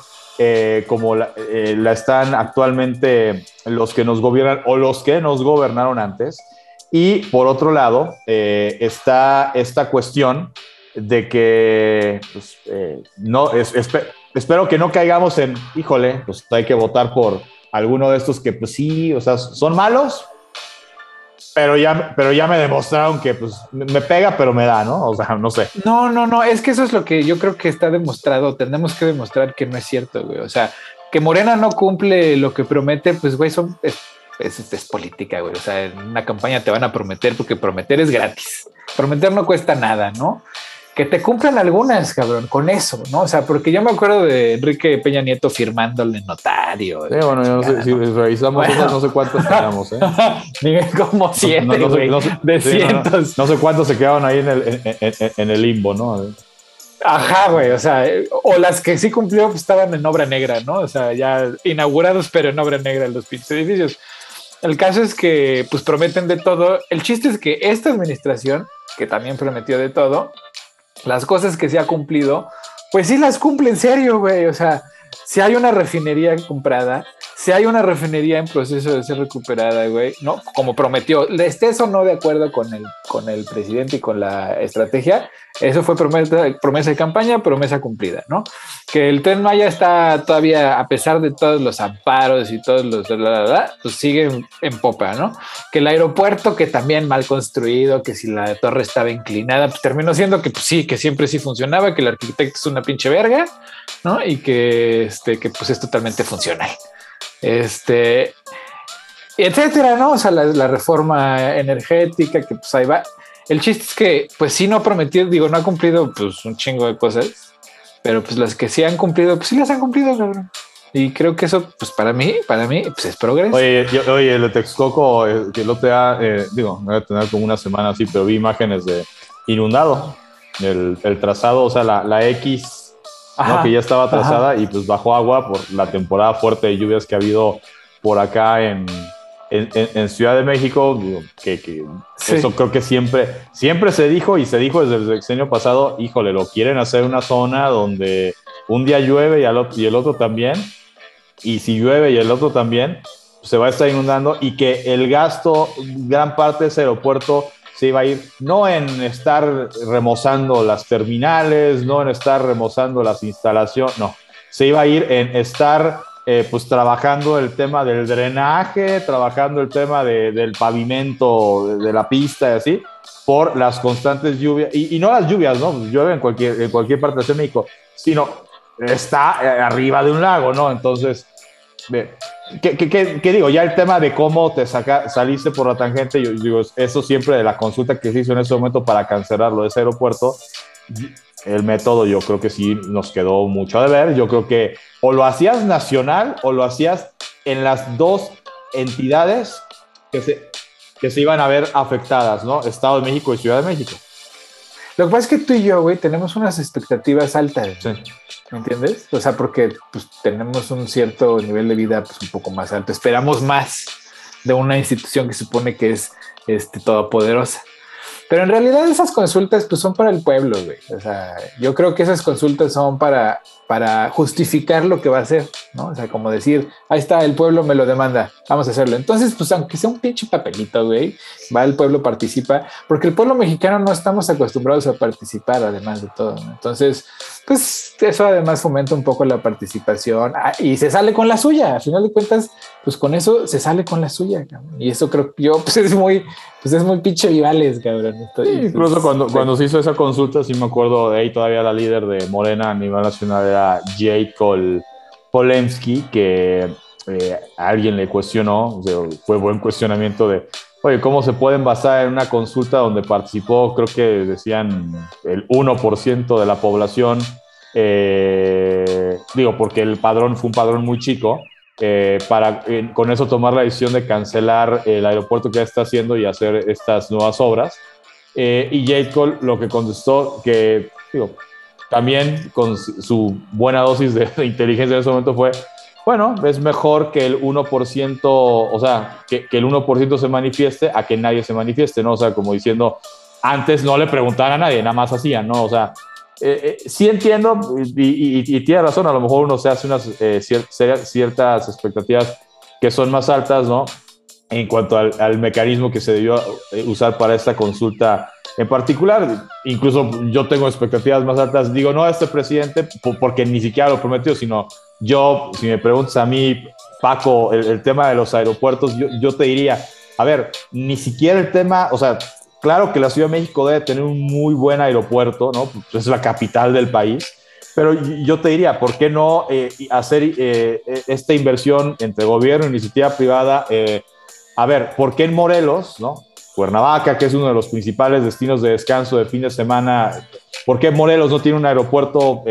como la, están actualmente los que nos gobiernan o los que nos gobernaron antes. Y por otro lado, está esta cuestión de que pues, no, espero que no caigamos en, híjole, pues hay que votar por alguno de estos que pues sí, o sea, son malos, pero ya, pero ya me demostraron que pues me pega, pero me da, ¿no? O sea, no sé. No, no, no, es que eso es lo que yo creo que está demostrado. Tenemos que demostrar que no es cierto, güey. O sea, que Morena no cumple lo que promete, pues, güey, son, es, es, es, política, güey. O sea, en una campaña te van a prometer porque prometer es gratis. Prometer no cuesta nada, ¿no? Que te cumplan algunas, cabrón, con eso, ¿no? O sea, porque yo me acuerdo de Enrique Peña Nieto firmándole notario. Sí, bueno, yo no sé, si revisamos no sé cuántos teníamos, [laughs] ¿eh? como siete, güey, de cientos. No, sé cuántos se quedaron ahí en el, en, el limbo, ¿no? Ajá, güey, o sea, o las que sí cumplió pues, estaban en obra negra, ¿no? O sea, ya inaugurados, pero en obra negra los pinches edificios. El caso es que, pues, prometen de todo. El chiste es que esta administración, que también prometió de todo, las cosas que se ha cumplido, pues sí las cumple en serio, güey. O sea, si hay una refinería comprada, si hay una refinería en proceso de ser recuperada, güey, ¿no? Como prometió, estés o no de acuerdo con el, con el presidente y con la estrategia, eso fue promesa, promesa de campaña, promesa cumplida, ¿no? Que el tren Maya está todavía, a pesar de todos los amparos y todos los, pues sigue en, popa, ¿no? Que el aeropuerto, que también mal construido, que si la torre estaba inclinada, pues terminó siendo que pues, sí, que siempre sí funcionaba, que el arquitecto es una pinche verga, ¿no? Y que, este, que pues es totalmente funcional. Este, etcétera, ¿no? O sea, la, la reforma energética, que pues ahí va el chiste es que, pues sí, no ha prometido, digo, no ha cumplido pues un chingo de cosas, pero pues las que sí han cumplido, pues sí las han cumplido, cabrón. Y creo que eso, pues para mí, para mí, pues es progreso. Oye, oye, el de Texcoco, eh, que te ha, eh, digo, voy a tener como una semana así, pero vi imágenes de inundado, el, el trazado, o sea, la, la X, que ya estaba trazada y pues bajó agua por la temporada fuerte de lluvias que ha habido por acá en, en, Ciudad de México, que, eso creo que siempre, siempre se dijo y se dijo desde el sexenio pasado, híjole, lo quieren hacer una zona donde un día llueve y, al y el otro también, y si llueve y el otro también, se va a estar inundando y que el gasto, gran parte de ese aeropuerto se iba a ir no en estar remozando las terminales, no en estar remozando las instalaciones, no, se iba a ir en estar eh, pues trabajando el tema del drenaje, trabajando el tema del pavimento de, la pista y así, por las constantes lluvias, y, no las lluvias, ¿no? Pues llueve en cualquier, en cualquier parte de México, sino está eh, arriba de un lago, ¿no? Entonces, ¿qué, qué, digo? Ya el tema de cómo te saca, saliste por la tangente, yo digo, eso siempre de la consulta que se hizo en ese momento para cancelarlo de ese aeropuerto, el método yo creo que sí nos quedó mucho de ver. Yo creo que o lo hacías nacional o lo hacías en las dos entidades que se, que se iban a ver afectadas, ¿no? Estado de México y Ciudad de México. Lo que pasa es que tú y yo, güey, tenemos unas expectativas altas. Sí. ¿Me entiendes? O sea, porque pues, tenemos un cierto nivel de vida pues, un poco más alto. Esperamos más de una institución que supone que es este, todopoderosa. Pero en realidad esas consultas pues son para el pueblo, güey. O sea, yo creo que esas consultas son para, para justificar lo que va a hacer, ¿no? O sea, como decir, ahí está, el pueblo me lo demanda, vamos a hacerlo. Entonces, pues aunque sea un pinche papelito, güey, va el pueblo, participa, porque el pueblo mexicano no estamos acostumbrados a participar, además de todo, ¿no? Entonces, pues eso además fomenta un poco la participación ah, y se sale con la suya. A final de cuentas, pues con eso se sale con la suya. Cabrón. Y eso creo que yo, pues es muy, pues es muy pinche vivales, cabrón. incluso pues, cuando, cuando se hizo esa consulta, sí me acuerdo de ahí todavía la líder de Morena a nivel nacional era Jade Col Polensky, que eh, alguien le cuestionó, fue buen cuestionamiento de Oye, ¿cómo se pueden basar en una consulta donde participó, creo que decían, el 1% de la población? Eh, digo, porque el padrón fue un padrón muy chico, eh, para eh, con eso tomar la decisión de cancelar el aeropuerto que ya está haciendo y hacer estas nuevas obras. y Jade Cole lo que contestó, que digo, también con su buena dosis de inteligencia en ese momento fue, bueno, es mejor que el 1%, o sea, que, el 1% se manifieste a que nadie se manifieste, ¿no? O sea, como diciendo, antes no le preguntaban a nadie, nada más hacían, ¿no? O sea, eh, eh, sí entiendo y, tiene razón, a lo mejor uno se hace unas eh, ciertas expectativas que son más altas, ¿no? En cuanto al, al, mecanismo que se debió usar para esta consulta en particular. Incluso yo tengo expectativas más altas, digo, no a este presidente porque ni siquiera lo prometió, sino yo, si me preguntas a mí, Paco, el, tema de los aeropuertos, yo, te diría, a ver, ni siquiera el tema, o sea, claro que la Ciudad de México debe tener un muy buen aeropuerto, ¿no? Pues es la capital del país, pero yo te diría, ¿por qué no eh, hacer eh, esta inversión entre gobierno e iniciativa privada? Eh, a ver, ¿por qué en Morelos, ¿no? Cuernavaca, que es uno de los principales destinos de descanso de fin de semana, ¿por qué Morelos no tiene un aeropuerto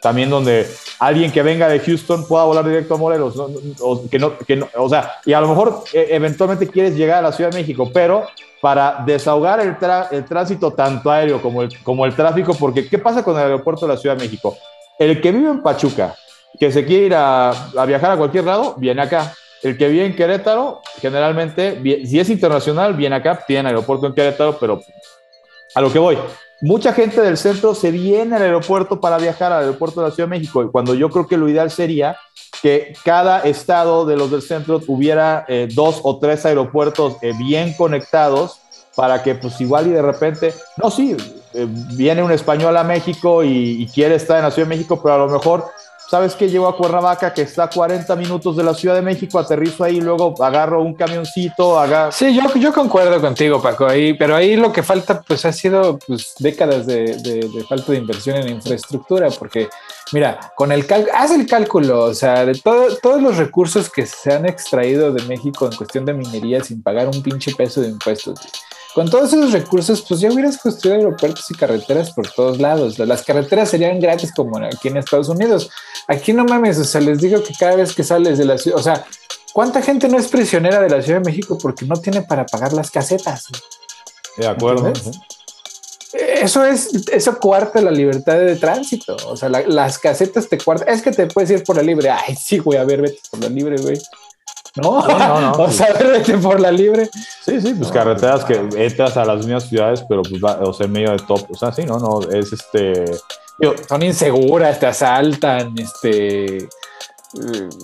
también donde alguien que venga de Houston pueda volar directo a Morelos, o, que no, que o sea, y a lo mejor e, eventualmente quieres llegar a la Ciudad de México, pero para desahogar el, el tránsito tanto aéreo como el, como el tráfico, porque ¿qué pasa con el aeropuerto de la Ciudad de México? El que vive en Pachuca, que se quiere ir a, a viajar a cualquier lado, viene acá. El que vive en Querétaro, generalmente, si es internacional, viene acá, tiene aeropuerto en Querétaro, pero a lo que voy, mucha gente del centro se viene al aeropuerto para viajar al aeropuerto de la Ciudad de México, cuando yo creo que lo ideal sería que cada estado de los del centro tuviera eh, dos o tres aeropuertos eh, bien conectados para que pues igual y de repente, no, sí, eh, viene un español a México y, y, quiere estar en la Ciudad de México, pero a lo mejor ¿Sabes qué? Llego a Cuernavaca, que está a 40 minutos de la Ciudad de México, aterrizo ahí, luego agarro un camioncito, haga... Sí, yo, yo concuerdo contigo, Paco, ahí, pero ahí lo que falta, pues ha sido pues, décadas de, de, falta de inversión en infraestructura, porque, mira, con el haz el cálculo, o sea, de todo, todos los recursos que se han extraído de México en cuestión de minería sin pagar un pinche peso de impuestos. Con todos esos recursos, pues ya hubieras construido aeropuertos y carreteras por todos lados. Las carreteras serían gratis como aquí en Estados Unidos. Aquí no mames, o sea, les digo que cada vez que sales de la ciudad, o sea, ¿cuánta gente no es prisionera de la Ciudad de México porque no tiene para pagar las casetas? De acuerdo. Eso es, eso cuarta la libertad de tránsito. O sea, las casetas te cuartan. Es que te puedes ir por la libre. Ay, sí, güey, a ver, vete por la libre, güey. No, no, no. [laughs] o sea, vete por la libre. Sí, sí, pues carreteras que entras a las mismas ciudades, pero pues va, o sea, en medio de top. O sea, sí, no, no, es este. son inseguras, te asaltan, este.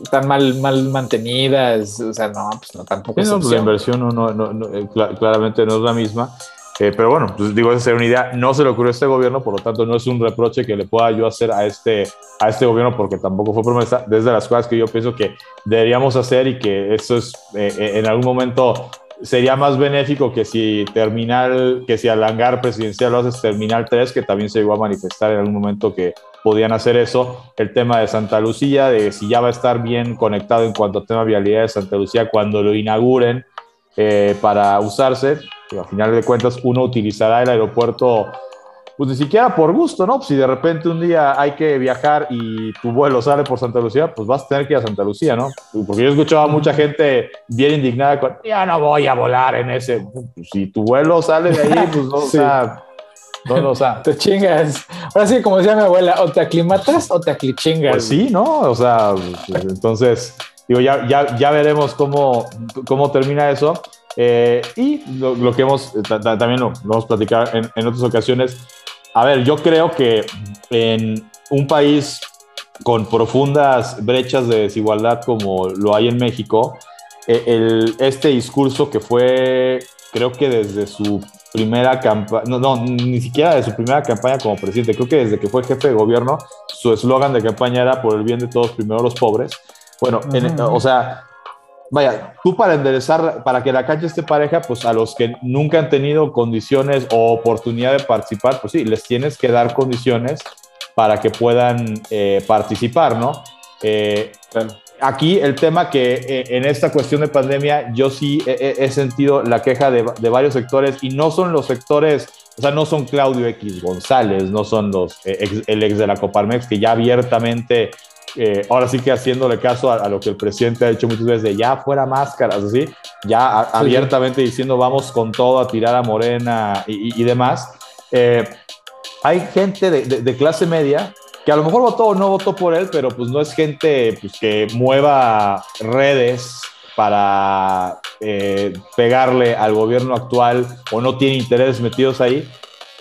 Están mal, mal mantenidas, o sea, no, pues no, tampoco. Sí, no, pues la inversión no, no, no, eh, claramente no es la misma. Eh, pero bueno, pues digo, esa sería una idea. No se le ocurrió a este gobierno, por lo tanto, no es un reproche que le pueda yo hacer a este, a este gobierno, porque tampoco fue promesa. Desde las cosas que yo pienso que deberíamos hacer y que eso es eh, eh, en algún momento sería más benéfico que si terminal, que si al hangar presidencial lo haces terminal 3, que también se llegó a manifestar en algún momento que podían hacer eso. El tema de Santa Lucía, de si ya va a estar bien conectado en cuanto a tema vialidad de Santa Lucía cuando lo inauguren para usarse a final de cuentas uno utilizará el aeropuerto pues ni siquiera por gusto, ¿no? si de repente un día hay que viajar y tu vuelo sale por Santa Lucía, pues vas a tener que ir a Santa Lucía, ¿no? Porque yo he escuchado a mucha gente bien indignada con, ya no voy a volar en ese. Pues, si tu vuelo sale de ahí, pues no, o [laughs] sea, no, o sea. Te chingas. Ahora sí, como decía mi abuela, o te aclimatas o te aclichingas. Pues sí, ¿no? O sea, pues, entonces, digo, ya, ya, ya veremos cómo, cómo termina eso. Eh, y lo, que hemos, también lo, lo hemos platicado en, en otras ocasiones, a ver, yo creo que en un país con profundas brechas de desigualdad como lo hay en México, e, el, este discurso que fue, creo que desde su primera campaña, no, no, ni siquiera de su primera campaña como presidente, creo que desde que fue jefe de gobierno, su eslogan de campaña era por el bien de todos, primero los pobres. Bueno, o sea, vaya, tú para enderezar, para que la cancha esté pareja, pues a los que nunca han tenido condiciones o oportunidad de participar, pues sí, les tienes que dar condiciones para que puedan eh, participar, ¿no? Eh, aquí el tema que eh, en esta cuestión de pandemia yo sí he, sentido la queja de, de, varios sectores y no son los sectores, o sea, no son Claudio X González, no son los, el ex de la Coparmex que ya abiertamente eh, ahora sí que haciéndole caso a, lo que el presidente ha dicho muchas veces de ya fuera máscaras, así, ya abiertamente diciendo vamos con todo a tirar a Morena y, demás. Eh, hay gente de, clase media que a lo mejor votó o no votó por él, pero pues no es gente pues, que mueva redes para eh, pegarle al gobierno actual o no tiene intereses metidos ahí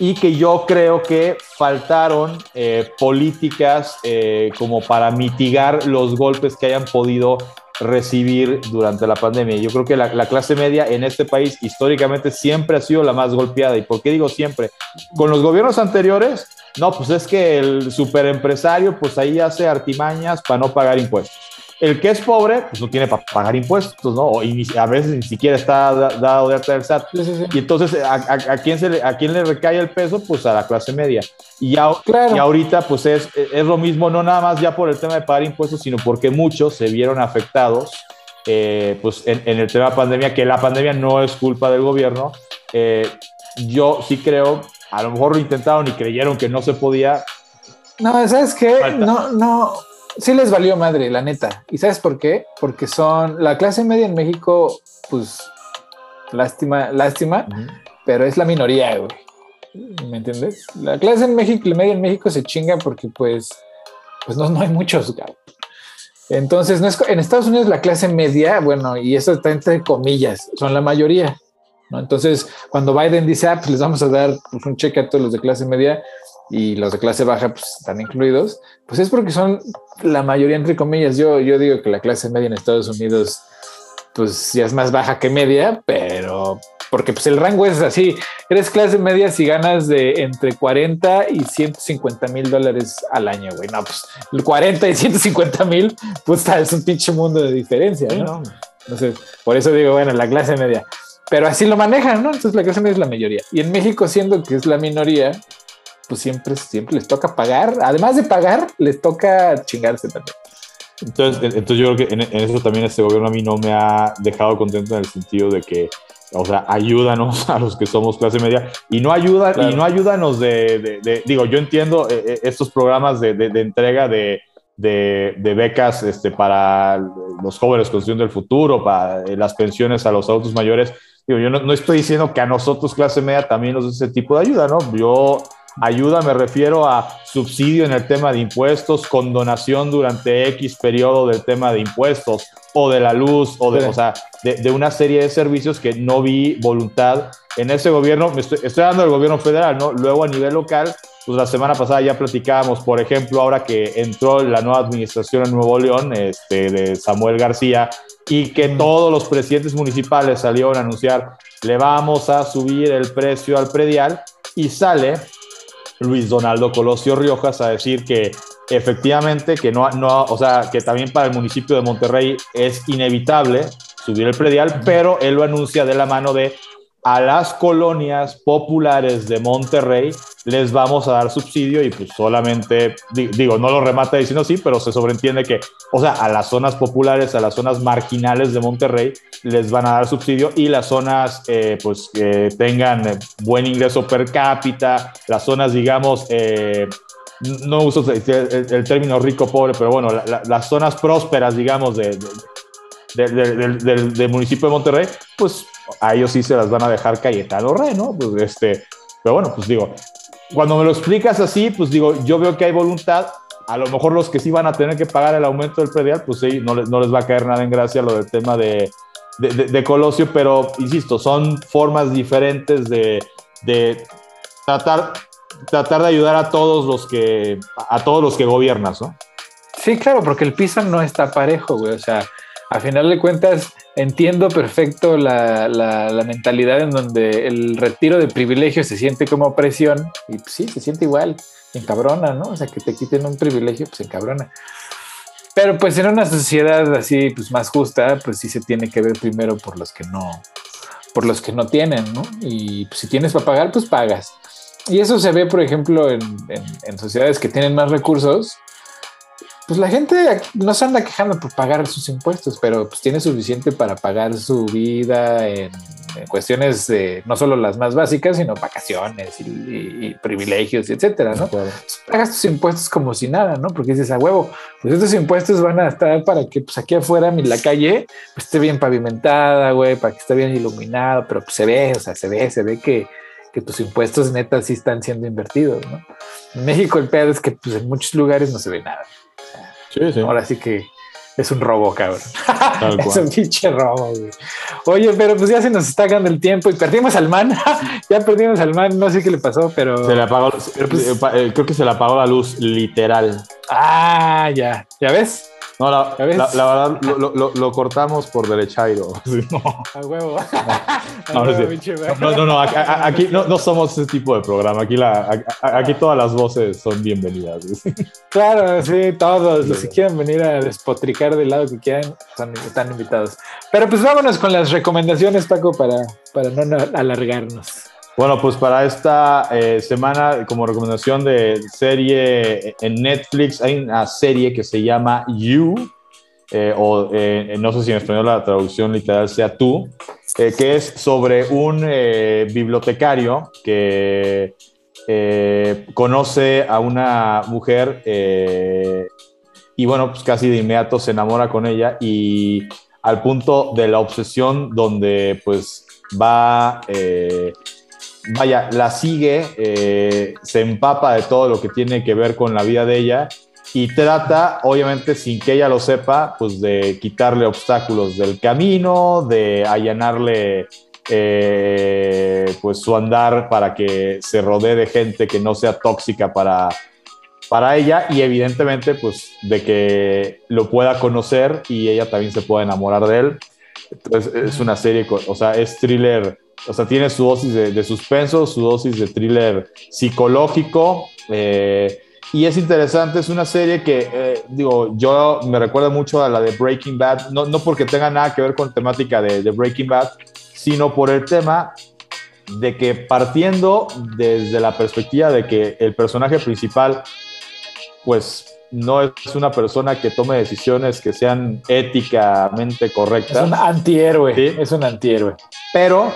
y que yo creo que faltaron eh, políticas eh, como para mitigar los golpes que hayan podido recibir durante la pandemia. Yo creo que la, clase media en este país históricamente siempre ha sido la más golpeada. ¿Y por qué digo siempre? Con los gobiernos anteriores, no, pues es que el superempresario pues ahí hace artimañas para no pagar impuestos. El que es pobre, pues no tiene para pagar impuestos, ¿no? Y a veces ni siquiera está dado de alta del SAT. Y entonces, ¿a, quién se le, ¿a quién le recae el peso? Pues a la clase media. Y, ya, y ahorita, pues es, es lo mismo, no nada más ya por el tema de pagar impuestos, sino porque muchos se vieron afectados, eh, pues en, el tema de pandemia, que la pandemia no es culpa del gobierno. Eh, yo sí creo, a lo mejor lo intentaron y creyeron que no se podía. No, ¿sabes qué? No, no sí les valió madre, la neta. ¿Y sabes por qué? Porque son la clase media en México, pues lástima, lástima, pero es la minoría, güey. ¿Me entiendes? La clase en México, la media en México se chinga porque pues, pues no, no hay muchos, güey. Entonces, no es, en Estados Unidos la clase media, bueno, y eso está entre comillas, son la mayoría. ¿no? Entonces, cuando Biden dice, ah, pues les vamos a dar pues, un cheque a todos los de clase media, y los de clase baja pues, están incluidos, pues es porque son la mayoría, entre comillas. Yo, yo digo que la clase media en Estados Unidos, pues ya es más baja que media, pero porque pues el rango es así. Eres clase media si ganas de entre 40 y 150 mil dólares al año, güey. No, pues el 40 y 150 mil, pues es un pinche mundo de diferencia, ¿no? Entonces, por eso digo, bueno, la clase media. Pero así lo manejan, ¿no? Entonces la clase media es la mayoría. Y en México, siendo que es la minoría, pues siempre, siempre les toca pagar. Además de pagar, les toca chingarse también. Entonces, entonces yo creo que en, eso también este gobierno a mí no me ha dejado contento en el sentido de que, o sea, ayúdanos [laughs] a los que somos clase media y no ayuda y no ayúdanos de, de, digo, yo entiendo eh, eh, estos programas de, entrega de, becas este, para los jóvenes construcción del futuro, para eh, las pensiones a los adultos mayores. Digo, yo no, no, estoy diciendo que a nosotros clase media también nos dé ese tipo de ayuda, ¿no? Yo Ayuda me refiero a subsidio en el tema de impuestos, condonación durante X periodo del tema de impuestos o de la luz o de, o sea, de, una serie de servicios que no vi voluntad en ese gobierno. Me estoy, estoy hablando del gobierno federal, ¿no? Luego a nivel local, pues la semana pasada ya platicábamos, por ejemplo, ahora que entró la nueva administración en Nuevo León, este, de Samuel García, y que todos los presidentes municipales salieron a anunciar, le vamos a subir el precio al predial, y sale Luis Donaldo Colosio Riojas a decir que efectivamente que no, no, o sea, que también para el municipio de Monterrey es inevitable subir el predial, pero él lo anuncia de la mano de a las colonias populares de Monterrey les vamos a dar subsidio y pues solamente, digo, no lo remata diciendo sí, pero se sobreentiende que, o sea, a las zonas populares, a las zonas marginales de Monterrey les van a dar subsidio y las zonas eh, pues que tengan buen ingreso per cápita, las zonas digamos... Eh, no uso el, término rico pobre, pero bueno, las zonas prósperas, digamos, de, del, municipio de Monterrey, pues a ellos sí se las van a dejar Cayetano Rey, ¿no? Pues este, pero bueno, pues digo, cuando me lo explicas así, pues digo, yo veo que hay voluntad. A lo mejor los que sí van a tener que pagar el aumento del predial, pues sí, no, no les va a caer nada en gracia lo del tema de, de, Colosio, pero insisto, son formas diferentes de, de, tratar, tratar de ayudar a todos los que, a todos los que gobiernas, ¿no? Sí, claro, porque el piso no está parejo, güey. O sea, a final de cuentas entiendo perfecto la, la, mentalidad en donde el retiro de privilegios se siente como opresión y pues, sí, se siente igual, encabrona, ¿no? O sea, que te quiten un privilegio, pues encabrona. Pero pues en una sociedad así, pues más justa, pues sí se tiene que ver primero por los que no, por los que no tienen, ¿no? Y pues, si tienes para pagar, pues pagas. Y eso se ve, por ejemplo, en, en sociedades que tienen más recursos, pues la gente no se anda quejando por pagar sus impuestos, pero pues tiene suficiente para pagar su vida en, cuestiones de no solo las más básicas, sino vacaciones y, privilegios, etcétera, ¿no? Pues, pagas tus impuestos como si nada, ¿no? Porque dices, a huevo, pues estos impuestos van a estar para que pues aquí afuera, en la calle, pues esté bien pavimentada, güey, para que esté bien iluminado, pero pues se ve, o sea, se ve, se ve que, que tus impuestos netas sí están siendo invertidos, ¿no? En México el pedo es que pues en muchos lugares no se ve nada. Ahora sí que es un robo, cabrón. [laughs] es un pinche robo, güey. Oye, pero pues ya se nos está ganando el tiempo y perdimos al man. [laughs] ya perdimos al man, no sé qué le pasó, pero. Se le apagó, pues, eh, creo que se le apagó la luz, literal. Ah, ya. ¿Ya ves? No, la, verdad lo, cortamos por derechairo. [laughs] No. A huevo. [laughs] No, no, no, aquí no, somos ese tipo de programa. Aquí, la, aquí todas las voces son bienvenidas. [laughs] Claro, sí, todos. Los que quieran venir a despotricar del lado que quieran están invitados. Pero pues vámonos con las recomendaciones, Paco, para, para no alargarnos. Bueno, pues para esta eh, semana, como recomendación de serie en Netflix, hay una serie que se llama You, eh, o eh, no sé si en español la traducción literal sea tú, que es sobre un bibliotecario que conoce a una mujer y bueno, pues casi de inmediato se enamora con ella y al punto de la obsesión donde pues va vaya, la sigue, eh, se empapa de todo lo que tiene que ver con la vida de ella y trata, obviamente sin que ella lo sepa, pues de quitarle obstáculos del camino, de allanarle eh, pues su andar para que se rodee de gente que no sea tóxica para, para ella y evidentemente pues de que lo pueda conocer y ella también se pueda enamorar de él. Entonces es una serie, o sea, es thriller o sea, tiene su dosis de, suspenso, su dosis de thriller psicológico. Eh, y es interesante, es una serie que, eh, digo, yo me recuerda mucho a la de Breaking Bad, no, no porque tenga nada que ver con temática de, de, Breaking Bad, sino por el tema de que partiendo desde la perspectiva de que el personaje principal, pues no es una persona que tome decisiones que sean éticamente correctas. Es un antihéroe, es un antihéroe. Pero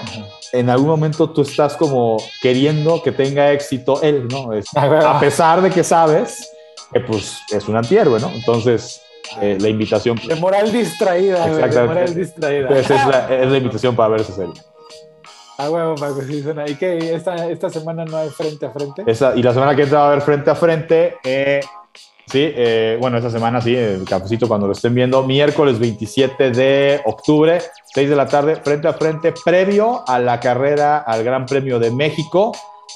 en algún momento tú estás como queriendo que tenga éxito él, ¿no? a pesar de que sabes que pues es un antihéroe, ¿no? Entonces, eh, la invitación... De moral distraída, de moral distraída. es, la, invitación para ver esa serie. Ah, huevo, Paco, sí suena. ¿Y qué? Esta, esta semana no hay frente a frente? y la semana que entra va a haber frente a frente. Eh, Sí, eh, bueno, esta semana sí, el cafecito cuando lo estén viendo, miércoles 27 de octubre, 6 de la tarde, frente a frente, previo a la carrera al Gran Premio de México,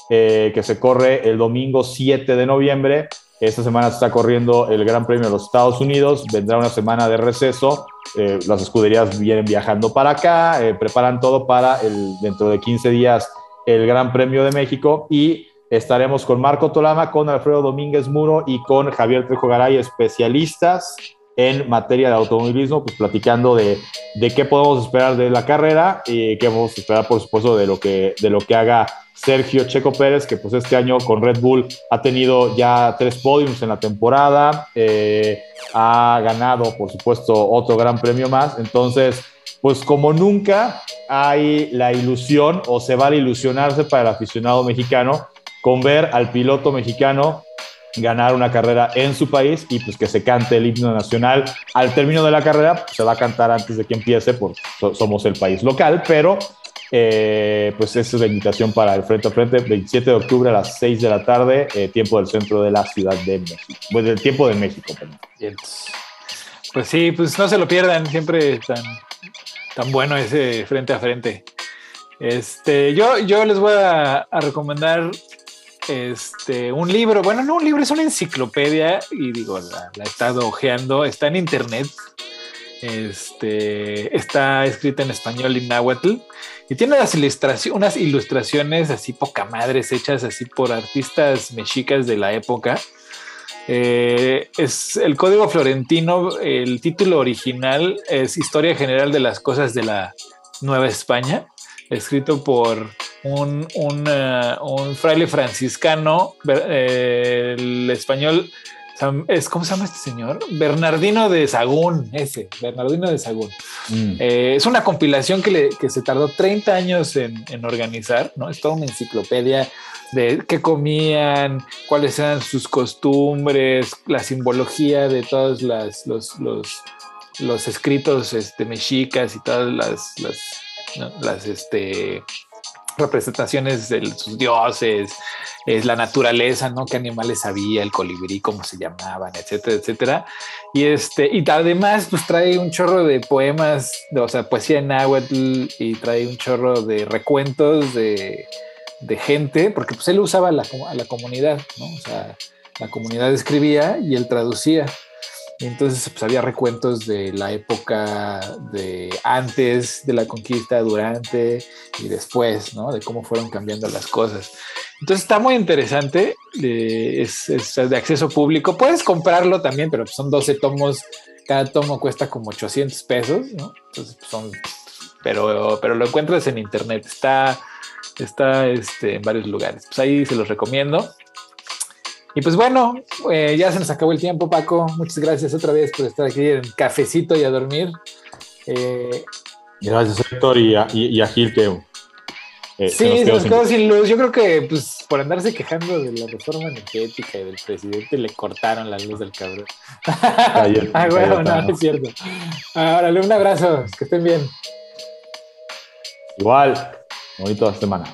eh, que se corre el domingo 7 de noviembre. Esta semana se está corriendo el Gran Premio de los Estados Unidos, vendrá una semana de receso, eh, las escuderías vienen viajando para acá, preparan todo para el, dentro de 15 días el Gran Premio de México. Y Estaremos con Marco Tolama, con Alfredo Domínguez Muro y con Javier Trejo Garay, especialistas en materia de automovilismo, pues platicando de, de qué podemos esperar de la carrera y qué podemos esperar, por supuesto, de lo que, de lo que haga Sergio Checo Pérez, que pues este año con Red Bull ha tenido ya tres podiums en la temporada, eh, ha ganado, por supuesto, otro gran premio más. Entonces, pues como nunca hay la ilusión o se vale ilusionarse para el aficionado mexicano con ver al piloto mexicano ganar una carrera en su país y pues que se cante el himno nacional. Al término de la carrera pues, se va a cantar antes de que empiece porque somos el país local, pero eh, pues esa es la invitación para el Frente a Frente, 27 de octubre a las 6 de la tarde, eh, tiempo del centro de la Ciudad de México. Pues del tiempo de México. Pues sí, pues no se lo pierdan, siempre tan, tan bueno ese Frente a Frente. Este, yo, yo les voy a, recomendar este, un libro, bueno, no un libro, es una enciclopedia y digo, la, he estado ojeando, está en internet, este, está escrita en español y náhuatl y tiene unas, ilustraciones, unas ilustraciones así poca madres hechas así por artistas mexicas de la época. Eh, es el código florentino, el título original es Historia General de las Cosas de la Nueva España, escrito por un, un, uh, fraile franciscano, eh, el español es, ¿Cómo se llama este señor? Bernardino de Sagún, ese, Bernardino de Sagún. Mm. Eh, es una compilación que, se tardó 30 años en, organizar, ¿no? Es toda una enciclopedia de qué comían, cuáles eran sus costumbres, la simbología de todos las, los, los, escritos este, mexicas y todas las, las, las este, representaciones de sus dioses, es la naturaleza, ¿no? ¿Qué animales había, el colibrí, cómo se llamaban, etcétera, etcétera. Y este, y además, pues trae un chorro de poemas, o sea, poesía en náhuatl y trae un chorro de recuentos de, gente, porque pues él usaba a la, a la comunidad, ¿no? O sea, la comunidad escribía y él traducía. Y entonces pues, había recuentos de la época de antes de la conquista, durante y después, ¿no? De cómo fueron cambiando las cosas. Entonces está muy interesante, eh, es, de acceso público. Puedes comprarlo también, pero pues, son 12 tomos, cada tomo cuesta como 800 pesos, ¿no? Entonces pues, son, pero, pero lo encuentras en internet, está, está este, en varios lugares. Pues ahí se los recomiendo. Y pues bueno, eh, ya se nos acabó el tiempo, Paco. Muchas gracias otra vez por estar aquí en cafecito y a dormir. Eh, gracias, Héctor, y a, y, a Gil que. Eh, sí, se nos quedó, sin... luz. Yo creo que pues por andarse quejando de la reforma energética y del presidente le cortaron la luz del cabrón. [laughs] ah, bueno, no, es cierto. Órale, un abrazo, que estén bien. Igual, bonito semana.